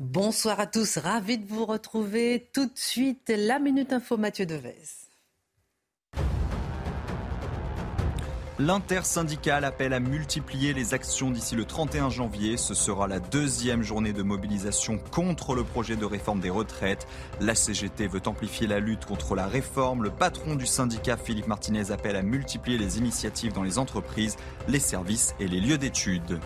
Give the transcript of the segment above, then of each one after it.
Bonsoir à tous, ravi de vous retrouver. Tout de suite, la Minute Info Mathieu Devez. L'intersyndicale appelle à multiplier les actions d'ici le 31 janvier. Ce sera la deuxième journée de mobilisation contre le projet de réforme des retraites. La CGT veut amplifier la lutte contre la réforme. Le patron du syndicat, Philippe Martinez, appelle à multiplier les initiatives dans les entreprises, les services et les lieux d'études.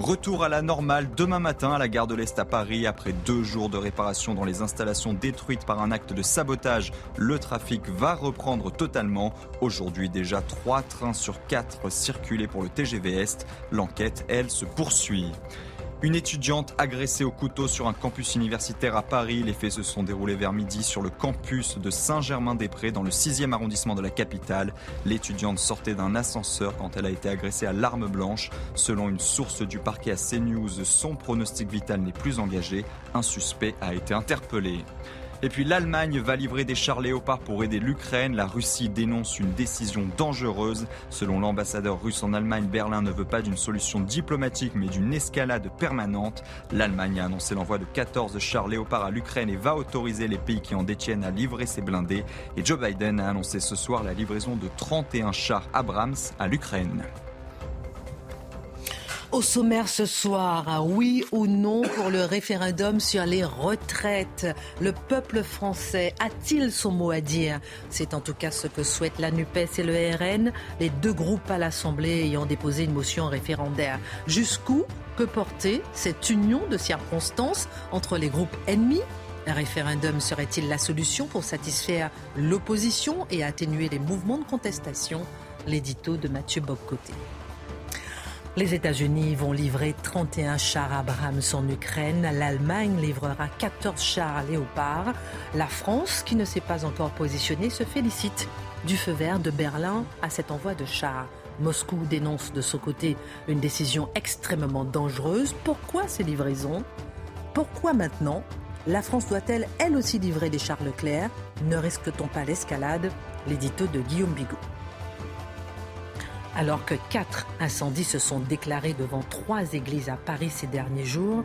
Retour à la normale demain matin à la gare de l'Est à Paris. Après deux jours de réparation dans les installations détruites par un acte de sabotage, le trafic va reprendre totalement. Aujourd'hui déjà, trois trains sur quatre circulaient pour le TGV Est. L'enquête, elle, se poursuit. Une étudiante agressée au couteau sur un campus universitaire à Paris. Les faits se sont déroulés vers midi sur le campus de Saint-Germain-des-Prés dans le 6e arrondissement de la capitale. L'étudiante sortait d'un ascenseur quand elle a été agressée à l'arme blanche. Selon une source du parquet à CNews, son pronostic vital n'est plus engagé. Un suspect a été interpellé. Et puis l'Allemagne va livrer des chars léopards pour aider l'Ukraine. La Russie dénonce une décision dangereuse. Selon l'ambassadeur russe en Allemagne, Berlin ne veut pas d'une solution diplomatique mais d'une escalade permanente. L'Allemagne a annoncé l'envoi de 14 chars léopards à l'Ukraine et va autoriser les pays qui en détiennent à livrer ses blindés. Et Joe Biden a annoncé ce soir la livraison de 31 chars Abrams à l'Ukraine. Au sommaire ce soir, oui ou non pour le référendum sur les retraites? Le peuple français a-t-il son mot à dire? C'est en tout cas ce que souhaitent la NUPES et le RN, les deux groupes à l'Assemblée ayant déposé une motion référendaire. Jusqu'où peut porter cette union de circonstances entre les groupes ennemis? Un référendum serait-il la solution pour satisfaire l'opposition et atténuer les mouvements de contestation? L'édito de Mathieu Bobcoté. Les États-Unis vont livrer 31 chars Abrams en Ukraine. L'Allemagne livrera 14 chars Léopard. La France, qui ne s'est pas encore positionnée, se félicite du feu vert de Berlin à cet envoi de chars. Moscou dénonce de son côté une décision extrêmement dangereuse. Pourquoi ces livraisons? Pourquoi maintenant? La France doit-elle elle aussi livrer des chars Leclerc? Ne risque-t-on pas l'escalade? L'édito de Guillaume Bigot. Alors que quatre incendies se sont déclarés devant trois églises à Paris ces derniers jours,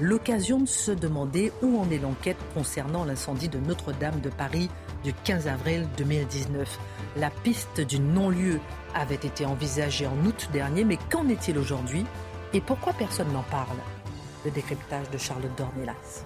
l'occasion de se demander où en est l'enquête concernant l'incendie de Notre-Dame de Paris du 15 avril 2019. La piste du non-lieu avait été envisagée en août dernier, mais qu'en est-il aujourd'hui et pourquoi personne n'en parle? Le décryptage de Charlotte Dornelas.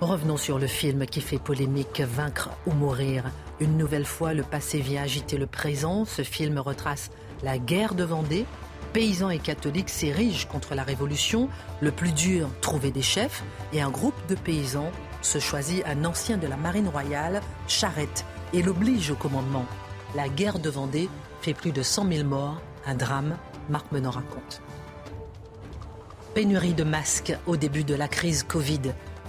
Revenons sur le film qui fait polémique Vaincre ou mourir. Une nouvelle fois, le passé vient agiter le présent. Ce film retrace la guerre de Vendée. Paysans et catholiques s'érigent contre la révolution. Le plus dur, trouver des chefs. Et un groupe de paysans se choisit un ancien de la marine royale, Charette, et l'oblige au commandement. La guerre de Vendée fait plus de 100 000 morts. Un drame, Marc Menon raconte. Pénurie de masques au début de la crise Covid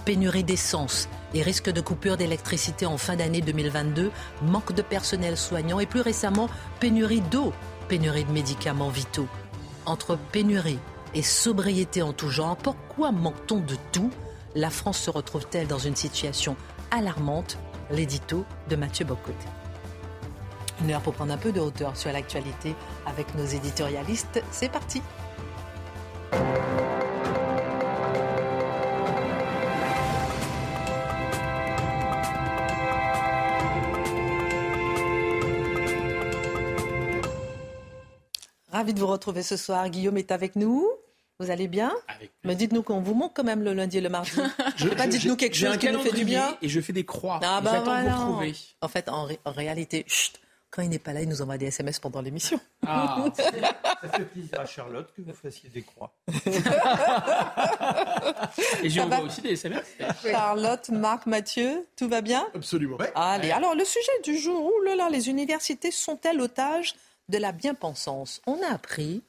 pénurie d'essence et risque de coupure d'électricité en fin d'année 2022, manque de personnel soignant et plus récemment pénurie d'eau, pénurie de médicaments vitaux. Entre pénurie et sobriété en tout genre, pourquoi manque-t-on de tout? La France se retrouve-t-elle dans une situation alarmante? L'édito de Mathieu Bocoté. Une heure pour prendre un peu de hauteur sur l'actualité avec nos éditorialistes. C'est parti. Ravi de vous retrouver ce soir. Guillaume est avec nous. Vous allez bien Mais dites-nous qu'on vous manque quand même le lundi et le mardi. je, pas dites-nous quelque chose qui nous fait du bien. Et je fais des croix. Ah bah voilà. vous retrouver. En fait, en, réalité, quand il n'est pas là, il nous envoie des SMS pendant l'émission. Ah, ça fait plaisir à Charlotte que vous fassiez des croix. et j'ai envoie aussi des SMS. Charlotte, Marc, Mathieu, tout va bien Absolument. Allez, alors le sujet du jour, ouh là là, les universités sont-elles otages? De la bien-pensance. On a appris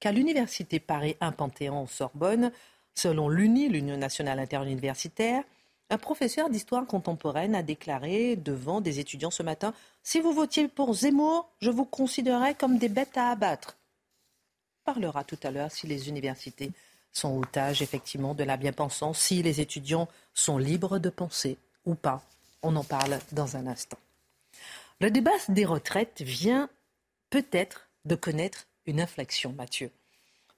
qu'à l'université Paris 1 Panthéon-Sorbonne, selon l'UNI, l'Union nationale interuniversitaire, un professeur d'histoire contemporaine a déclaré devant des étudiants ce matin Si vous votiez pour Zemmour, je vous considérerais comme des bêtes à abattre. On parlera tout à l'heure si les universités sont otages effectivement de la bien-pensance, si les étudiants sont libres de penser ou pas. On en parle dans un instant. Le débat des retraites vient peut-être de connaître une inflexion, Mathieu.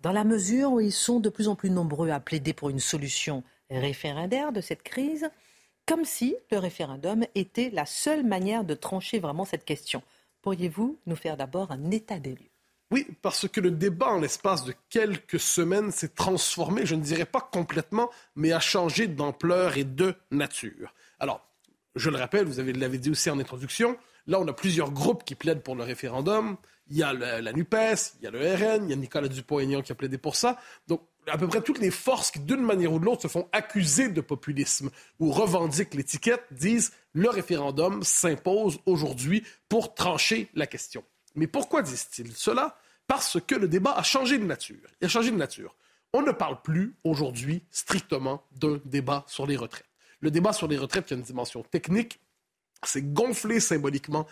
Dans la mesure où ils sont de plus en plus nombreux à plaider pour une solution référendaire de cette crise, comme si le référendum était la seule manière de trancher vraiment cette question. Pourriez-vous nous faire d'abord un état des lieux? Oui, parce que le débat en l'espace de quelques semaines s'est transformé, je ne dirais pas complètement, mais a changé d'ampleur et de nature. Alors, je le rappelle, vous l'avez dit aussi en introduction, là on a plusieurs groupes qui plaident pour le référendum. Il y a la NUPES, il y a le RN, il y a Nicolas Dupont-Aignan qui a plaidé pour ça. Donc, à peu près toutes les forces qui, d'une manière ou de l'autre, se font accuser de populisme ou revendiquent l'étiquette disent le référendum s'impose aujourd'hui pour trancher la question. Mais pourquoi disent-ils cela? Parce que le débat a changé de nature. Il a changé de nature. On ne parle plus aujourd'hui strictement d'un débat sur les retraites. Le débat sur les retraites qui a une dimension technique, c'est gonflé symboliquement,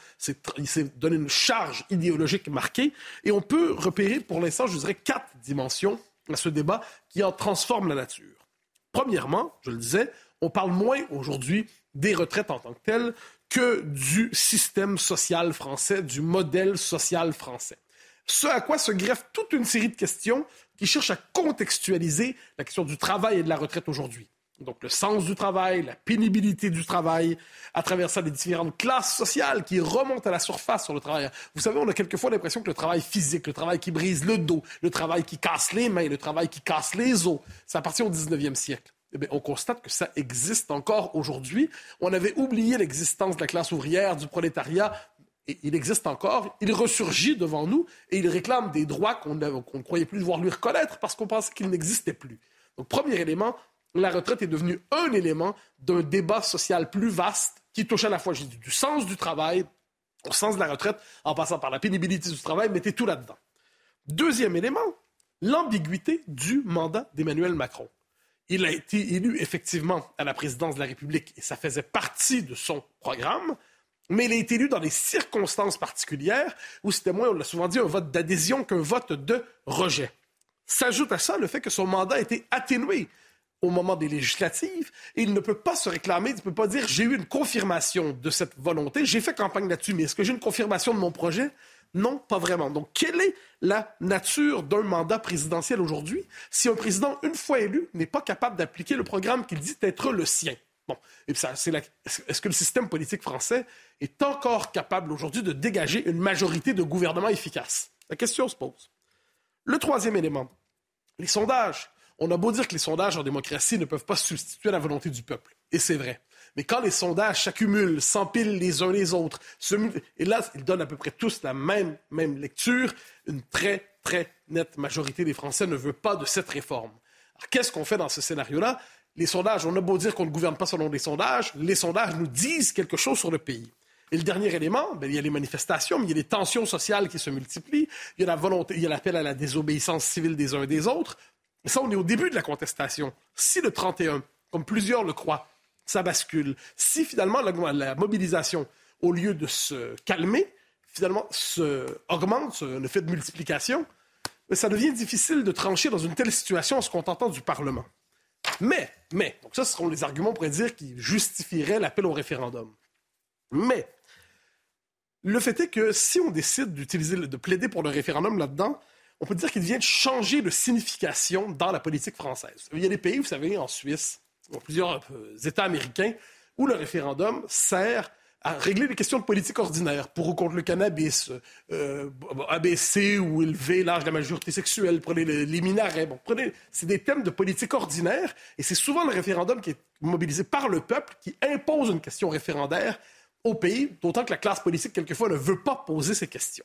il s'est donné une charge idéologique marquée, et on peut repérer pour l'instant, je dirais, quatre dimensions à ce débat qui en transforment la nature. Premièrement, je le disais, on parle moins aujourd'hui des retraites en tant que telles que du système social français, du modèle social français. Ce à quoi se greffe toute une série de questions qui cherchent à contextualiser la question du travail et de la retraite aujourd'hui. Donc le sens du travail, la pénibilité du travail, à travers ça les différentes classes sociales qui remontent à la surface sur le travail. Vous savez, on a quelquefois l'impression que le travail physique, le travail qui brise le dos, le travail qui casse les mains, le travail qui casse les os, ça appartient au 19e siècle. Eh on constate que ça existe encore aujourd'hui. On avait oublié l'existence de la classe ouvrière, du prolétariat, il existe encore. Il ressurgit devant nous et il réclame des droits qu'on ne croyait plus devoir lui reconnaître parce qu'on pensait qu'ils n'existaient plus. Donc, premier élément, la retraite est devenue un élément d'un débat social plus vaste qui touche à la fois du sens du travail au sens de la retraite, en passant par la pénibilité du travail, mettez tout là-dedans. Deuxième élément, l'ambiguïté du mandat d'Emmanuel Macron. Il a été élu effectivement à la présidence de la République et ça faisait partie de son programme, mais il a été élu dans des circonstances particulières où c'était moins, on l'a souvent dit, un vote d'adhésion qu'un vote de rejet. S'ajoute à ça le fait que son mandat a été atténué au moment des législatives il ne peut pas se réclamer, il ne peut pas dire j'ai eu une confirmation de cette volonté, j'ai fait campagne là-dessus, mais est-ce que j'ai une confirmation de mon projet? Non, pas vraiment. Donc, quelle est la nature d'un mandat présidentiel aujourd'hui si un président, une fois élu, n'est pas capable d'appliquer le programme qu'il dit être le sien? Bon, et ça, c'est est-ce que le système politique français est encore capable aujourd'hui de dégager une majorité de gouvernement efficace? La question se pose. Le troisième élément, les sondages. On a beau dire que les sondages en démocratie ne peuvent pas substituer la volonté du peuple. Et c'est vrai. Mais quand les sondages s'accumulent, s'empilent les uns les autres, et là, ils donnent à peu près tous la même, même lecture, une très, très nette majorité des Français ne veut pas de cette réforme. Alors, qu'est-ce qu'on fait dans ce scénario-là? Les sondages, on a beau dire qu'on ne gouverne pas selon les sondages, les sondages nous disent quelque chose sur le pays. Et le dernier élément, ben, il y a les manifestations, mais il y a les tensions sociales qui se multiplient, il y a la volonté, il y a l'appel à la désobéissance civile des uns et des autres. Ça, on est au début de la contestation. Si le 31, comme plusieurs le croient, ça bascule, si finalement la, mobilisation, au lieu de se calmer, finalement se augmente, le fait de multiplication, ça devient difficile de trancher dans une telle situation en se contentant du Parlement. Mais, mais, donc ça, ce seront les arguments pour dire qui justifieraient l'appel au référendum. Mais, le fait est que si on décide d'utiliser, de plaider pour le référendum là-dedans, on peut dire qu'il vient de changer de signification dans la politique française. Il y a des pays, vous savez, en Suisse, dans plusieurs euh, États américains, où le référendum sert à régler des questions de politique ordinaire, pour ou contre le cannabis, euh, abaisser ou élever l'âge de la majorité sexuelle, prenez les, minarets. Bon, prenez, c'est des thèmes de politique ordinaire, et c'est souvent le référendum qui est mobilisé par le peuple qui impose une question référendaire au pays, d'autant que la classe politique, quelquefois, ne veut pas poser ces questions.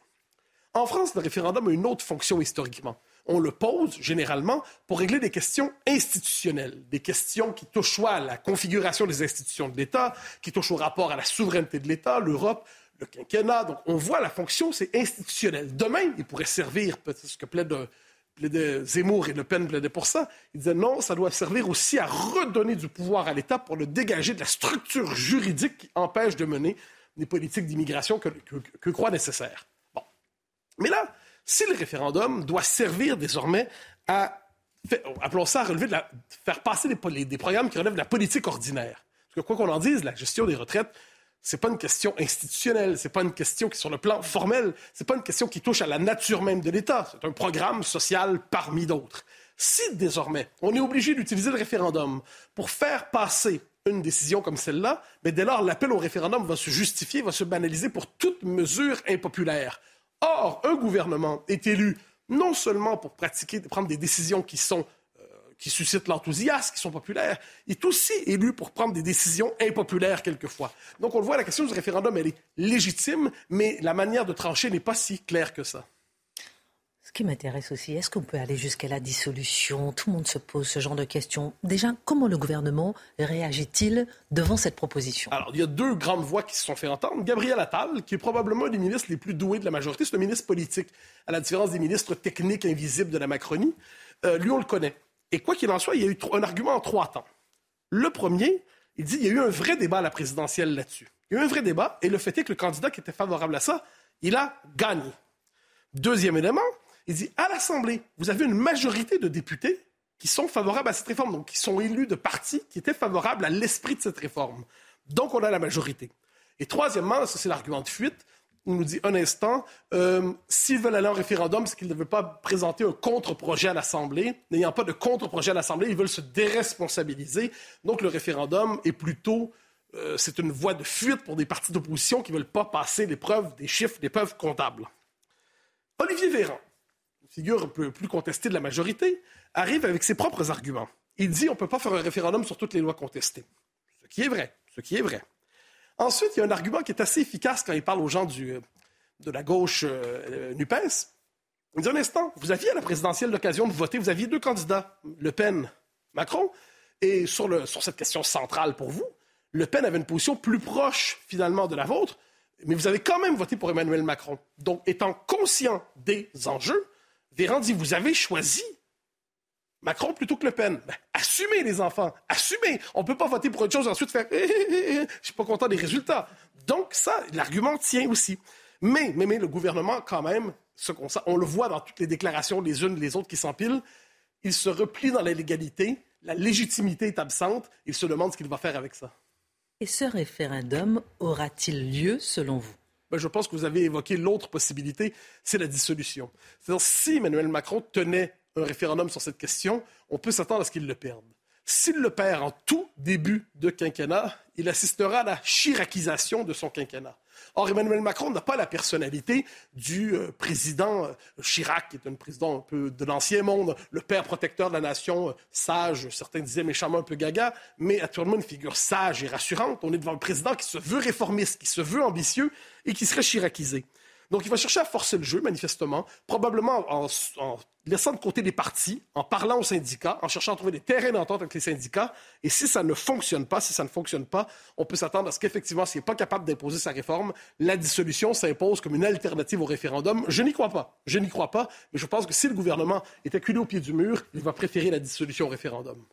En France, le référendum a une autre fonction historiquement. On le pose généralement pour régler des questions institutionnelles, des questions qui touchent soit à la configuration des institutions de l'État, qui touchent au rapport à la souveraineté de l'État, l'Europe, le quinquennat. Donc, on voit la fonction, c'est institutionnel. Demain, il pourrait servir, peut-être ce que plaide Zemmour et Le Pen plaidaient pour ça. Ils disaient non, ça doit servir aussi à redonner du pouvoir à l'État pour le dégager de la structure juridique qui empêche de mener des politiques d'immigration que, que, croit nécessaire. Mais là, si le référendum doit servir désormais à, appelons ça, relever de faire passer des, programmes qui relèvent de la politique ordinaire, parce que quoi qu'on en dise, la gestion des retraites, c'est pas une question institutionnelle, c'est pas une question qui sur le plan formel, c'est pas une question qui touche à la nature même de l'État, c'est un programme social parmi d'autres. Si désormais on est obligé d'utiliser le référendum pour faire passer une décision comme celle-là, mais dès lors l'appel au référendum va se justifier, va se banaliser pour toute mesure impopulaire. Or, un gouvernement est élu non seulement pour pratiquer, prendre des décisions qui sont qui suscitent l'enthousiasme, qui sont populaires, est aussi élu pour prendre des décisions impopulaires quelquefois. Donc on le voit, la question du référendum, elle est légitime, mais la manière de trancher n'est pas si claire que ça. Qui m'intéresse aussi, est-ce qu'on peut aller jusqu'à la dissolution? Tout le monde se pose ce genre de questions. Déjà, comment le gouvernement réagit-il devant cette proposition? Alors, il y a deux grandes voix qui se sont fait entendre. Gabriel Attal, qui est probablement un des ministres les plus doués de la majorité, c'est un ministre politique, à la différence des ministres techniques invisibles de la Macronie. Euh, lui, on le connaît. Et quoi qu'il en soit, il y a eu un argument en trois temps. Le premier, il dit qu'il y a eu un vrai débat à la présidentielle là-dessus. Il y a eu un vrai débat, et le fait est que le candidat qui était favorable à ça, il a gagné. Deuxième élément, il dit à l'Assemblée, vous avez une majorité de députés qui sont favorables à cette réforme, donc qui sont élus de partis qui étaient favorables à l'esprit de cette réforme. Donc on a la majorité. Et troisièmement, ça c'est l'argument de fuite, il nous dit un instant, euh, s'ils veulent aller en référendum, c'est qu'ils ne veulent pas présenter un contre-projet à l'Assemblée. N'ayant pas de contre-projet à l'Assemblée, ils veulent se déresponsabiliser. Donc le référendum est plutôt, euh, c'est une voie de fuite pour des partis d'opposition qui ne veulent pas passer l'épreuve des chiffres, des preuves comptables. Olivier Véran, figure peu plus contestée de la majorité, arrive avec ses propres arguments. Il dit on ne peut pas faire un référendum sur toutes les lois contestées. Ce qui est vrai. Ce qui est vrai. Ensuite, il y a un argument qui est assez efficace quand il parle aux gens de la gauche euh, NUPES. Il dit un instant, vous aviez à la présidentielle l'occasion de voter, vous aviez deux candidats, Le Pen, Macron, et sur cette question centrale pour vous, Le Pen avait une position plus proche finalement de la vôtre, mais vous avez quand même voté pour Emmanuel Macron. Donc, étant conscient des enjeux, Véran dit, vous avez choisi Macron plutôt que Le Pen. Ben, assumez les enfants, assumez. On ne peut pas voter pour autre chose et ensuite faire eh, eh, eh, je suis pas content des résultats. Donc ça, l'argument tient aussi. Mais, le gouvernement, quand même, on le voit dans toutes les déclarations, les unes les autres qui s'empilent, il se replie dans la légalité, la légitimité est absente, il se demande ce qu'il va faire avec ça. Et ce référendum aura-t-il lieu selon vous? Ben, je pense que vous avez évoqué l'autre possibilité, c'est la dissolution. C'est-à-dire, si Emmanuel Macron tenait un référendum sur cette question, on peut s'attendre à ce qu'il le perde. S'il le perd en tout début de quinquennat, il assistera à la chiracisation de son quinquennat. Or, Emmanuel Macron n'a pas la personnalité du euh, président euh, Chirac, qui est un président un peu de l'ancien monde, le père protecteur de la nation, euh, sage, certains disaient méchamment un peu gaga, mais actuellement une figure sage et rassurante. On est devant un président qui se veut réformiste, qui se veut ambitieux et qui serait chiracisé. Donc, il va chercher à forcer le jeu, manifestement, probablement en, laissant de côté les partis, en parlant aux syndicats, en cherchant à trouver des terrains d'entente avec les syndicats. Et si ça ne fonctionne pas, si ça ne fonctionne pas, on peut s'attendre à ce qu'effectivement, s'il n'est pas capable d'imposer sa réforme, la dissolution s'impose comme une alternative au référendum. Je n'y crois pas. Je n'y crois pas. Mais je pense que si le gouvernement est acculé au pied du mur, il va préférer la dissolution au référendum.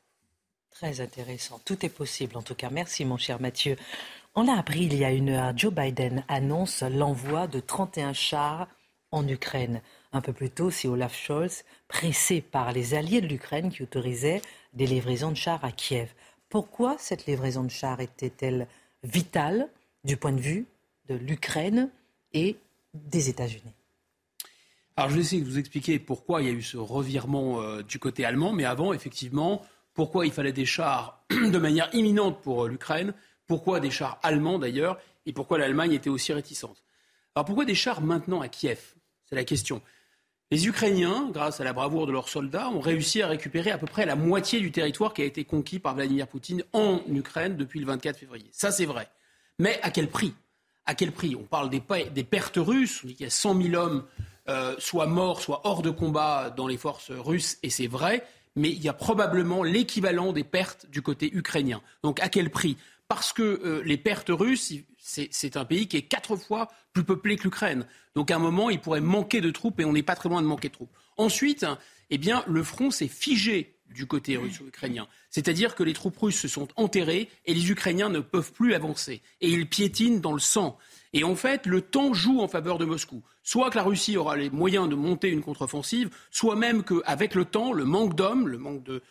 Très intéressant. Tout est possible, en tout cas. Merci, mon cher Mathieu. On l'a appris il y a une heure, Joe Biden annonce l'envoi de 31 chars en Ukraine. Un peu plus tôt, c'est Olaf Scholz, pressé par les alliés de l'Ukraine qui autorisaient des livraisons de chars à Kiev. Pourquoi cette livraison de chars était-elle vitale du point de vue de l'Ukraine et des États-Unis? Alors je vais essayer de vous expliquer pourquoi il y a eu ce revirement euh, du côté allemand, mais avant, effectivement, pourquoi il fallait des chars de manière imminente pour euh, l'Ukraine pourquoi des chars allemands d'ailleurs Et pourquoi l'Allemagne était aussi réticente Alors pourquoi des chars maintenant à Kiev? C'est la question. Les Ukrainiens, grâce à la bravoure de leurs soldats, ont réussi à récupérer à peu près la moitié du territoire qui a été conquis par Vladimir Poutine en Ukraine depuis le 24 février. Ça, c'est vrai. Mais à quel prix? À quel prix? On parle des, pertes russes. On dit qu'il y a 100 000 hommes, euh, soit morts, soit hors de combat dans les forces russes, et c'est vrai. Mais il y a probablement l'équivalent des pertes du côté ukrainien. Donc à quel prix? Parce que euh, les pertes russes, c'est un pays qui est quatre fois plus peuplé que l'Ukraine. Donc à un moment, il pourrait manquer de troupes et on n'est pas très loin de manquer de troupes. Ensuite, eh bien, le front s'est figé du côté russo-ukrainien. C'est-à-dire que les troupes russes se sont enterrées et les Ukrainiens ne peuvent plus avancer. Et ils piétinent dans le sang. Et en fait, le temps joue en faveur de Moscou. Soit que la Russie aura les moyens de monter une contre-offensive, soit même qu'avec le temps, le manque d'hommes, le manque de,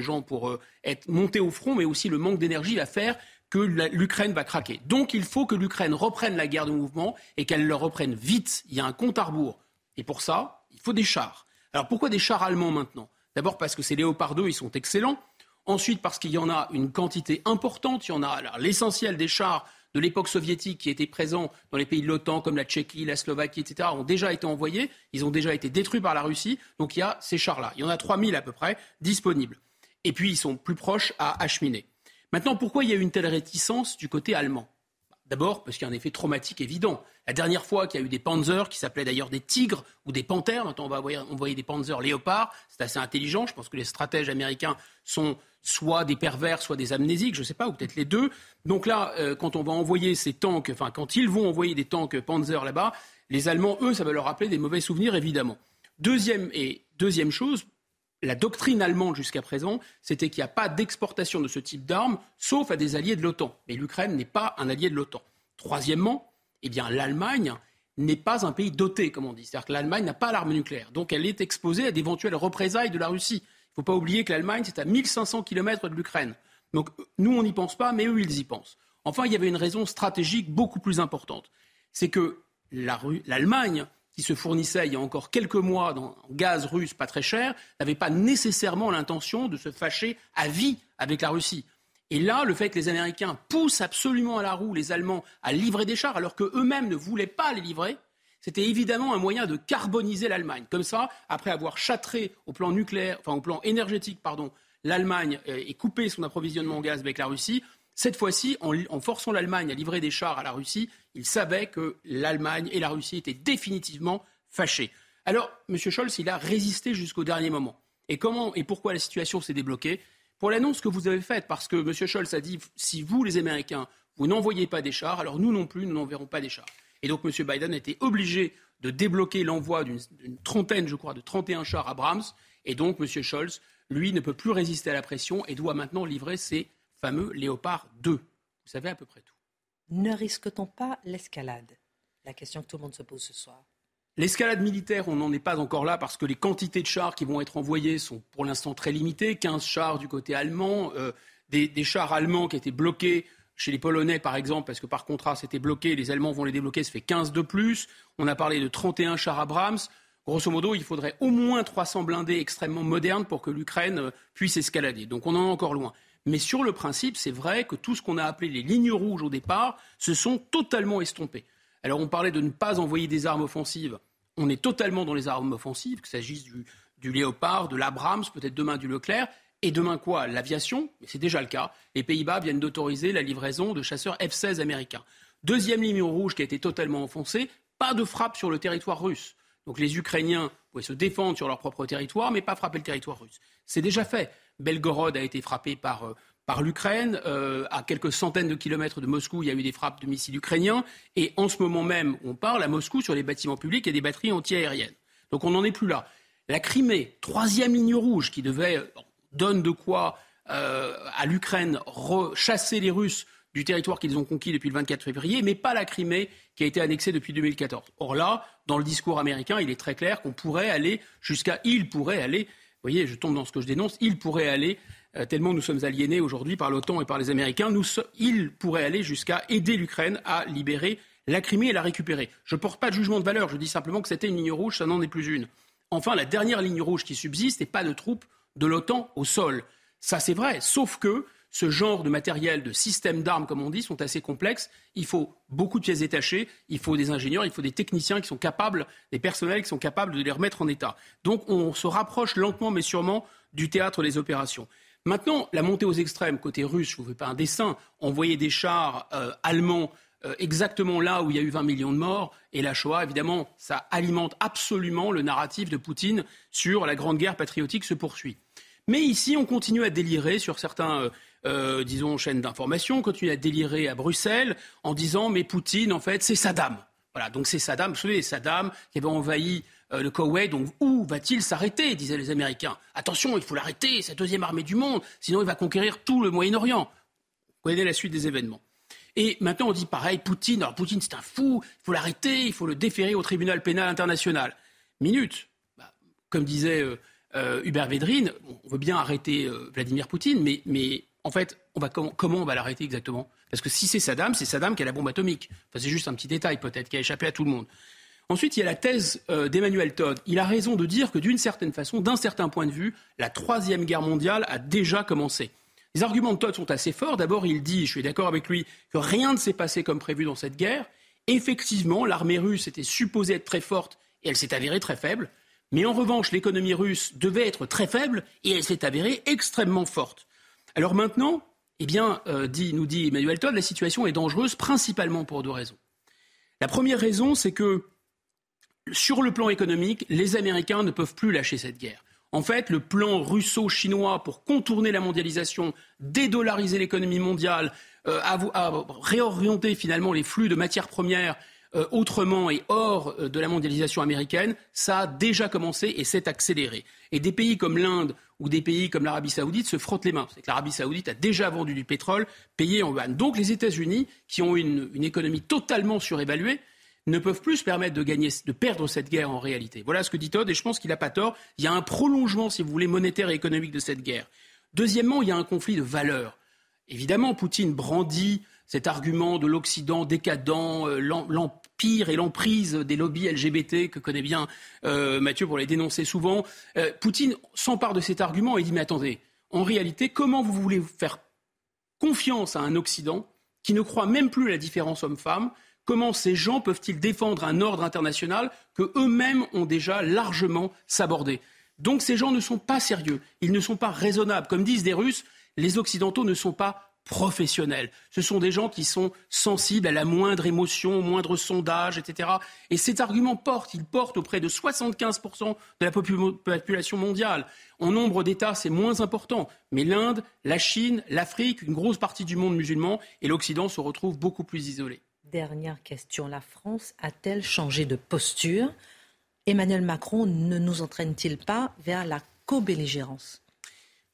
gens pour euh, être montés au front, mais aussi le manque d'énergie va faire que l'Ukraine va craquer. Donc il faut que l'Ukraine reprenne la guerre de mouvement et qu'elle le reprenne vite. Il y a un compte à rebours. Et pour ça, il faut des chars. Alors pourquoi des chars allemands maintenant? D'abord parce que ces Léopard 2, ils sont excellents. Ensuite parce qu'il y en a une quantité importante. Il y en a l'essentiel des chars de l'époque soviétique qui étaient présents dans les pays de l'OTAN comme la Tchéquie, la Slovaquie, etc., ont déjà été envoyés. Ils ont déjà été détruits par la Russie. Donc il y a ces chars-là. Il y en a 3000 à peu près disponibles. Et puis ils sont plus proches à acheminer. Maintenant, pourquoi il y a eu une telle réticence du côté allemand? D'abord parce qu'il y a un effet traumatique évident. La dernière fois qu'il y a eu des Panzers, qui s'appelaient d'ailleurs des tigres ou des panthères, maintenant on va envoyer, des Panzers léopards, c'est assez intelligent. Je pense que les stratèges américains sont soit des pervers, soit des amnésiques, je ne sais pas, ou peut-être les deux. Donc là, euh, quand on va envoyer ces tanks, enfin quand ils vont envoyer des tanks Panzer là-bas, les Allemands, eux, ça va leur rappeler des mauvais souvenirs, évidemment. Deuxième et deuxième chose, la doctrine allemande jusqu'à présent, c'était qu'il n'y a pas d'exportation de ce type d'armes, sauf à des alliés de l'OTAN. Mais l'Ukraine n'est pas un allié de l'OTAN. Troisièmement, eh bien, l'Allemagne n'est pas un pays doté, comme on dit. C'est-à-dire que l'Allemagne n'a pas l'arme nucléaire. Donc elle est exposée à d'éventuelles représailles de la Russie. Il ne faut pas oublier que l'Allemagne, c'est à 1500 km de l'Ukraine. Donc nous, on n'y pense pas, mais eux, ils y pensent. Enfin, il y avait une raison stratégique beaucoup plus importante. C'est que l'Allemagne qui se fournissait il y a encore quelques mois en gaz russe pas très cher, n'avait pas nécessairement l'intention de se fâcher à vie avec la Russie. Et là, le fait que les Américains poussent absolument à la roue les Allemands à livrer des chars alors qu'eux-mêmes ne voulaient pas les livrer, c'était évidemment un moyen de carboniser l'Allemagne. Comme ça, après avoir châtré au plan nucléaire, enfin au plan énergétique, l'Allemagne euh, et coupé son approvisionnement en gaz avec la Russie, cette fois-ci, en, forçant l'Allemagne à livrer des chars à la Russie, il savait que l'Allemagne et la Russie étaient définitivement fâchés. Alors, M. Scholz, il a résisté jusqu'au dernier moment. Et comment et pourquoi la situation s'est débloquée? Pour l'annonce que vous avez faite, parce que M. Scholz a dit si vous, les Américains, vous n'envoyez pas des chars, alors nous non plus, nous n'enverrons pas des chars. Et donc M. Biden a été obligé de débloquer l'envoi d'une trentaine, je crois, de 31 chars à Brahms. Et donc M. Scholz, lui, ne peut plus résister à la pression et doit maintenant livrer ses fameux Léopard 2. Vous savez à peu près tout. Ne risque-t-on pas l'escalade? La question que tout le monde se pose ce soir. L'escalade militaire, on n'en est pas encore là parce que les quantités de chars qui vont être envoyés sont pour l'instant très limitées. 15 chars du côté allemand, euh, des, chars allemands qui étaient bloqués chez les Polonais, par exemple, parce que par contrat, c'était bloqué, les Allemands vont les débloquer, ça fait 15 de plus. On a parlé de 31 chars Abrams. Grosso modo, il faudrait au moins 300 blindés extrêmement modernes pour que l'Ukraine euh, puisse escalader. Donc on en est encore loin. Mais sur le principe, c'est vrai que tout ce qu'on a appelé les lignes rouges au départ se sont totalement estompées. Alors on parlait de ne pas envoyer des armes offensives. On est totalement dans les armes offensives, qu'il s'agisse du, Léopard, de l'Abrams, peut-être demain du Leclerc. Et demain quoi? L'aviation, c'est déjà le cas. Les Pays-Bas viennent d'autoriser la livraison de chasseurs F-16 américains. Deuxième ligne rouge qui a été totalement enfoncée, pas de frappe sur le territoire russe. Donc les Ukrainiens pouvaient se défendre sur leur propre territoire, mais pas frapper le territoire russe. C'est déjà fait. Belgorod a été frappé par, euh, par l'Ukraine. Euh, à quelques centaines de kilomètres de Moscou, il y a eu des frappes de missiles ukrainiens. Et en ce moment même, on parle à Moscou sur les bâtiments publics et des batteries antiaériennes. Donc on n'en est plus là. La Crimée, troisième ligne rouge qui devait euh, donne de quoi à l'Ukraine chasser les Russes du territoire qu'ils ont conquis depuis le 24 février, mais pas la Crimée qui a été annexée depuis 2014. Or là, dans le discours américain, il est très clair qu'on pourrait aller jusqu'à, il pourrait aller voyez, je tombe dans ce que je dénonce, il pourrait aller, euh, tellement nous sommes aliénés aujourd'hui par l'OTAN et par les Américains, il pourrait aller jusqu'à aider l'Ukraine à libérer la Crimée et la récupérer. Je ne porte pas de jugement de valeur, je dis simplement que c'était une ligne rouge, ça n'en est plus une. Enfin, la dernière ligne rouge qui subsiste n'est pas de troupes de l'OTAN au sol. Ça, c'est vrai, sauf que ce genre de matériel, de systèmes d'armes, comme on dit, sont assez complexes. Il faut beaucoup de pièces détachées, il faut des ingénieurs, il faut des techniciens qui sont capables, des personnels qui sont capables de les remettre en état. Donc on se rapproche lentement mais sûrement du théâtre des opérations. Maintenant, la montée aux extrêmes, côté russe, je ne vous fais pas un dessin, envoyer des chars euh, allemands euh, exactement là où il y a eu 20 millions de morts, et la Shoah, évidemment, ça alimente absolument le narratif de Poutine sur la grande guerre patriotique se poursuit. Mais ici, on continue à délirer sur certains, euh, disons, chaînes d'information, continuent à délirer à Bruxelles en disant mais Poutine, en fait, c'est Saddam. Voilà, donc c'est Saddam, vous savez, Saddam qui avait envahi euh, le Koweït, donc où va-t-il s'arrêter, disaient les Américains. Attention, il faut l'arrêter, c'est la deuxième armée du monde, sinon il va conquérir tout le Moyen-Orient. Vous connaissez la suite des événements. Et maintenant, on dit pareil, Poutine, alors Poutine, c'est un fou, il faut l'arrêter, il faut le déférer au tribunal pénal international. Minute. Bah, comme disait euh, Hubert Védrine, on veut bien arrêter Vladimir Poutine, mais en fait, comment on va l'arrêter exactement? Parce que si c'est Saddam, c'est Saddam qui a la bombe atomique. C'est juste un petit détail peut-être qui a échappé à tout le monde. Ensuite, il y a la thèse euh, d'Emmanuel Todd. Il a raison de dire que d'une certaine façon, d'un certain point de vue, la troisième guerre mondiale a déjà commencé. Les arguments de Todd sont assez forts. D'abord, il dit, je suis d'accord avec lui, que rien ne s'est passé comme prévu dans cette guerre. Effectivement, l'armée russe était supposée être très forte et elle s'est avérée très faible. Mais en revanche, l'économie russe devait être très faible et elle s'est avérée extrêmement forte. Alors maintenant, eh euh, nous dit Emmanuel Todd, la situation est dangereuse principalement pour deux raisons. La première raison, c'est que sur le plan économique, les Américains ne peuvent plus lâcher cette guerre. En fait, le plan russo-chinois pour contourner la mondialisation, dédollariser l'économie mondiale, euh, réorienter finalement les flux de matières premières euh, autrement et hors de la mondialisation américaine, ça a déjà commencé et s'est accéléré. Et des pays comme l'Inde ou des pays comme l'Arabie saoudite se frottent les mains. C'est que l'Arabie saoudite a déjà vendu du pétrole payé en yuan. Donc les États-Unis, qui ont une économie totalement surévaluée, ne peuvent plus se permettre de perdre cette guerre en réalité. Voilà ce que dit Todd, et je pense qu'il n'a pas tort. Il y a un prolongement, si vous voulez, monétaire et économique de cette guerre. Deuxièmement, il y a un conflit de valeurs. Évidemment, Poutine brandit cet argument de l'Occident décadent, euh, l'empire et l'emprise des lobbies LGBT que connaît bien euh, Mathieu pour les dénoncer souvent. Euh, Poutine s'empare de cet argument et dit mais attendez, en réalité, comment vous voulez faire confiance à un Occident qui ne croit même plus à la différence homme-femme, Comment ces gens peuvent-ils défendre un ordre international que eux-mêmes ont déjà largement sabordé? Donc ces gens ne sont pas sérieux, ils ne sont pas raisonnables. Comme disent des Russes, les Occidentaux ne sont pas professionnels. Ce sont des gens qui sont sensibles à la moindre émotion, au moindre sondage, etc. Et cet argument porte, il porte auprès de 75% de la population mondiale. En nombre d'États, c'est moins important. Mais l'Inde, la Chine, l'Afrique, une grosse partie du monde musulman et l'Occident se retrouvent beaucoup plus isolés. Dernière question. La France a-t-elle changé de posture? Emmanuel Macron ne nous entraîne-t-il pas vers la co-belligérance?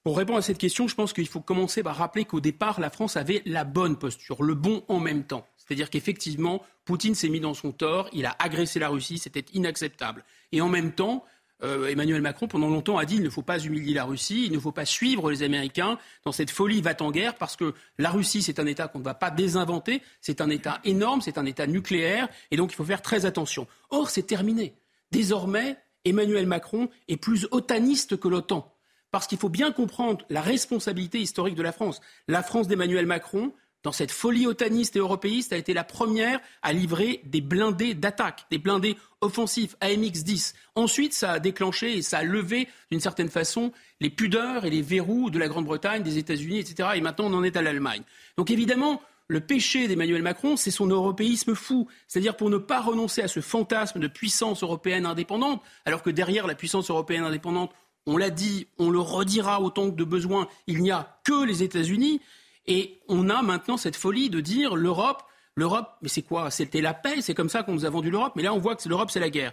Pour répondre à cette question, je pense qu'il faut commencer par rappeler qu'au départ, la France avait la bonne posture, le bon en même temps. C'est-à-dire qu'effectivement, Poutine s'est mis dans son tort, il a agressé la Russie, c'était inacceptable. Et en même temps, euh, Emmanuel Macron, pendant longtemps, a dit qu'il ne faut pas humilier la Russie, il ne faut pas suivre les Américains dans cette folie va-t-en-guerre, parce que la Russie, c'est un État qu'on ne va pas désinventer, c'est un État énorme, c'est un État nucléaire, et donc il faut faire très attention. Or, c'est terminé. Désormais, Emmanuel Macron est plus otaniste que l'OTAN, parce qu'il faut bien comprendre la responsabilité historique de la France. La France d'Emmanuel Macron, dans cette folie otaniste et européiste, a été la première à livrer des blindés d'attaque, des blindés offensifs AMX-10. Ensuite, ça a déclenché et ça a levé d'une certaine façon les pudeurs et les verrous de la Grande-Bretagne, des États-Unis, etc. Et maintenant, on en est à l'Allemagne. Donc évidemment, le péché d'Emmanuel Macron, c'est son européisme fou. C'est-à-dire pour ne pas renoncer à ce fantasme de puissance européenne indépendante, alors que derrière la puissance européenne indépendante, on l'a dit, on le redira autant que de besoin, il n'y a que les États-Unis. Et on a maintenant cette folie de dire l'Europe, l'Europe, mais c'est quoi? C'était la paix, c'est comme ça qu'on nous a vendu l'Europe, mais là on voit que l'Europe c'est la guerre.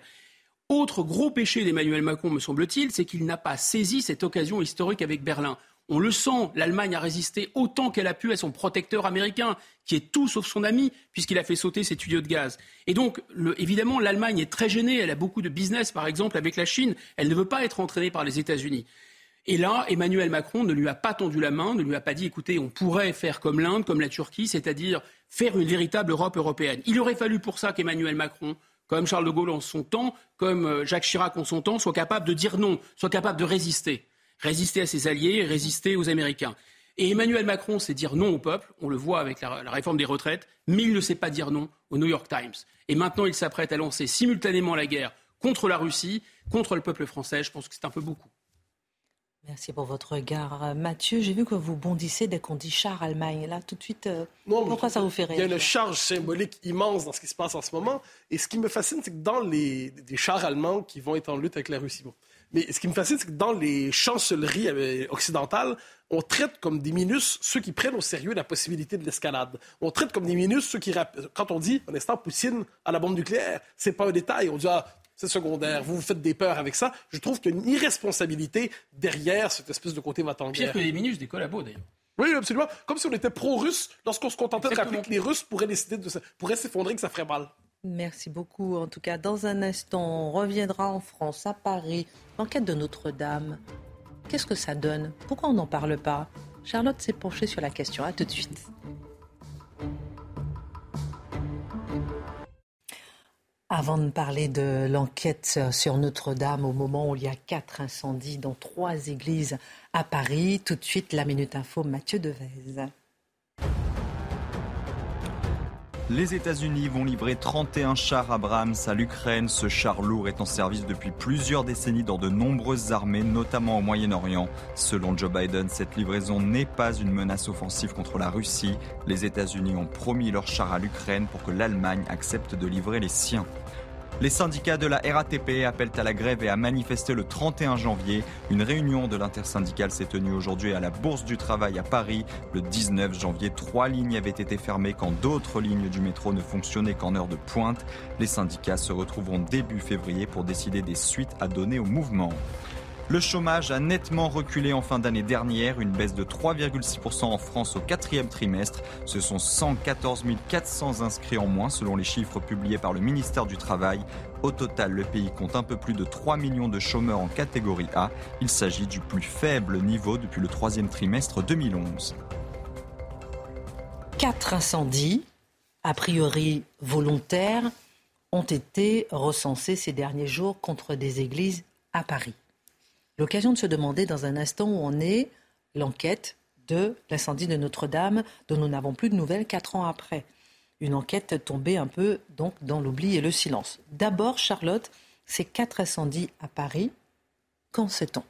Autre gros péché d'Emmanuel Macron, me semble-t-il, c'est qu'il n'a pas saisi cette occasion historique avec Berlin. On le sent, l'Allemagne a résisté autant qu'elle a pu à son protecteur américain, qui est tout sauf son ami, puisqu'il a fait sauter ses tuyaux de gaz. Et donc, évidemment, l'Allemagne est très gênée, elle a beaucoup de business, par exemple, avec la Chine, elle ne veut pas être entraînée par les États-Unis. Et là, Emmanuel Macron ne lui a pas tendu la main, ne lui a pas dit, écoutez, on pourrait faire comme l'Inde, comme la Turquie, c'est-à-dire faire une véritable Europe européenne. Il aurait fallu pour ça qu'Emmanuel Macron, comme Charles de Gaulle en son temps, comme euh, Jacques Chirac en son temps, soit capable de dire non, soit capable de résister. Résister à ses alliés, résister aux Américains. Et Emmanuel Macron sait dire non au peuple, on le voit avec la, la réforme des retraites, mais il ne sait pas dire non au New York Times. Et maintenant, il s'apprête à lancer simultanément la guerre contre la Russie, contre le peuple français. Je pense que c'est un peu beaucoup. Merci pour votre regard. Mathieu, j'ai vu que vous bondissez dès qu'on dit char Allemagne. Là, tout de suite, euh, pourquoi ça vous fait rire Il y a une charge symbolique immense dans ce qui se passe en ce moment. Et ce qui me fascine, c'est que dans les, chars allemands qui vont être en lutte avec la Russie, Mais ce qui me fascine, c'est que dans les chancelleries euh, occidentales, on traite comme des minus ceux qui prennent au sérieux la possibilité de l'escalade. On traite comme des minus ceux qui, quand on dit, un instant, Poutine à la bombe nucléaire, c'est pas un détail. On dit, ah, c'est secondaire, vous vous faites des peurs avec ça. Je trouve qu'il y a une irresponsabilité derrière cette espèce de côté va Pire que les minus des collabos, d'ailleurs. Oui, absolument. Comme si on était pro-russe lorsqu'on se contentait de rappeler que les Russes pourraient décider de pourraient s'effondrer, que ça ferait mal. Merci beaucoup. En tout cas, dans un instant, on reviendra en France, à Paris, l'enquête de Notre-Dame. Qu'est-ce que ça donne? Pourquoi on n'en parle pas? Charlotte s'est penchée sur la question. À tout de suite. Avant de parler de l'enquête sur Notre-Dame, au moment où il y a quatre incendies dans trois églises à Paris, tout de suite la Minute Info, Mathieu Devez. Les États-Unis vont livrer 31 chars Abrams à l'Ukraine. Ce char lourd est en service depuis plusieurs décennies dans de nombreuses armées, notamment au Moyen-Orient. Selon Joe Biden, cette livraison n'est pas une menace offensive contre la Russie. Les États-Unis ont promis leurs chars à l'Ukraine pour que l'Allemagne accepte de livrer les siens. Les syndicats de la RATP appellent à la grève et à manifester le 31 janvier. Une réunion de l'intersyndicale s'est tenue aujourd'hui à la Bourse du Travail à Paris. Le 19 janvier, trois lignes avaient été fermées quand d'autres lignes du métro ne fonctionnaient qu'en heure de pointe. Les syndicats se retrouveront début février pour décider des suites à donner au mouvement. Le chômage a nettement reculé en fin d'année dernière, une baisse de 3,6% en France au quatrième trimestre. Ce sont 114 400 inscrits en moins selon les chiffres publiés par le ministère du Travail. Au total, le pays compte un peu plus de 3 millions de chômeurs en catégorie A. Il s'agit du plus faible niveau depuis le troisième trimestre 2011. Quatre incendies, a priori volontaires, ont été recensés ces derniers jours contre des églises à Paris. L'occasion de se demander dans un instant où on est l'enquête de l'incendie de Notre-Dame, dont nous n'avons plus de nouvelles quatre ans après. Une enquête tombée un peu donc dans l'oubli et le silence. D'abord, Charlotte, ces quatre incendies à Paris, qu'en sait-on?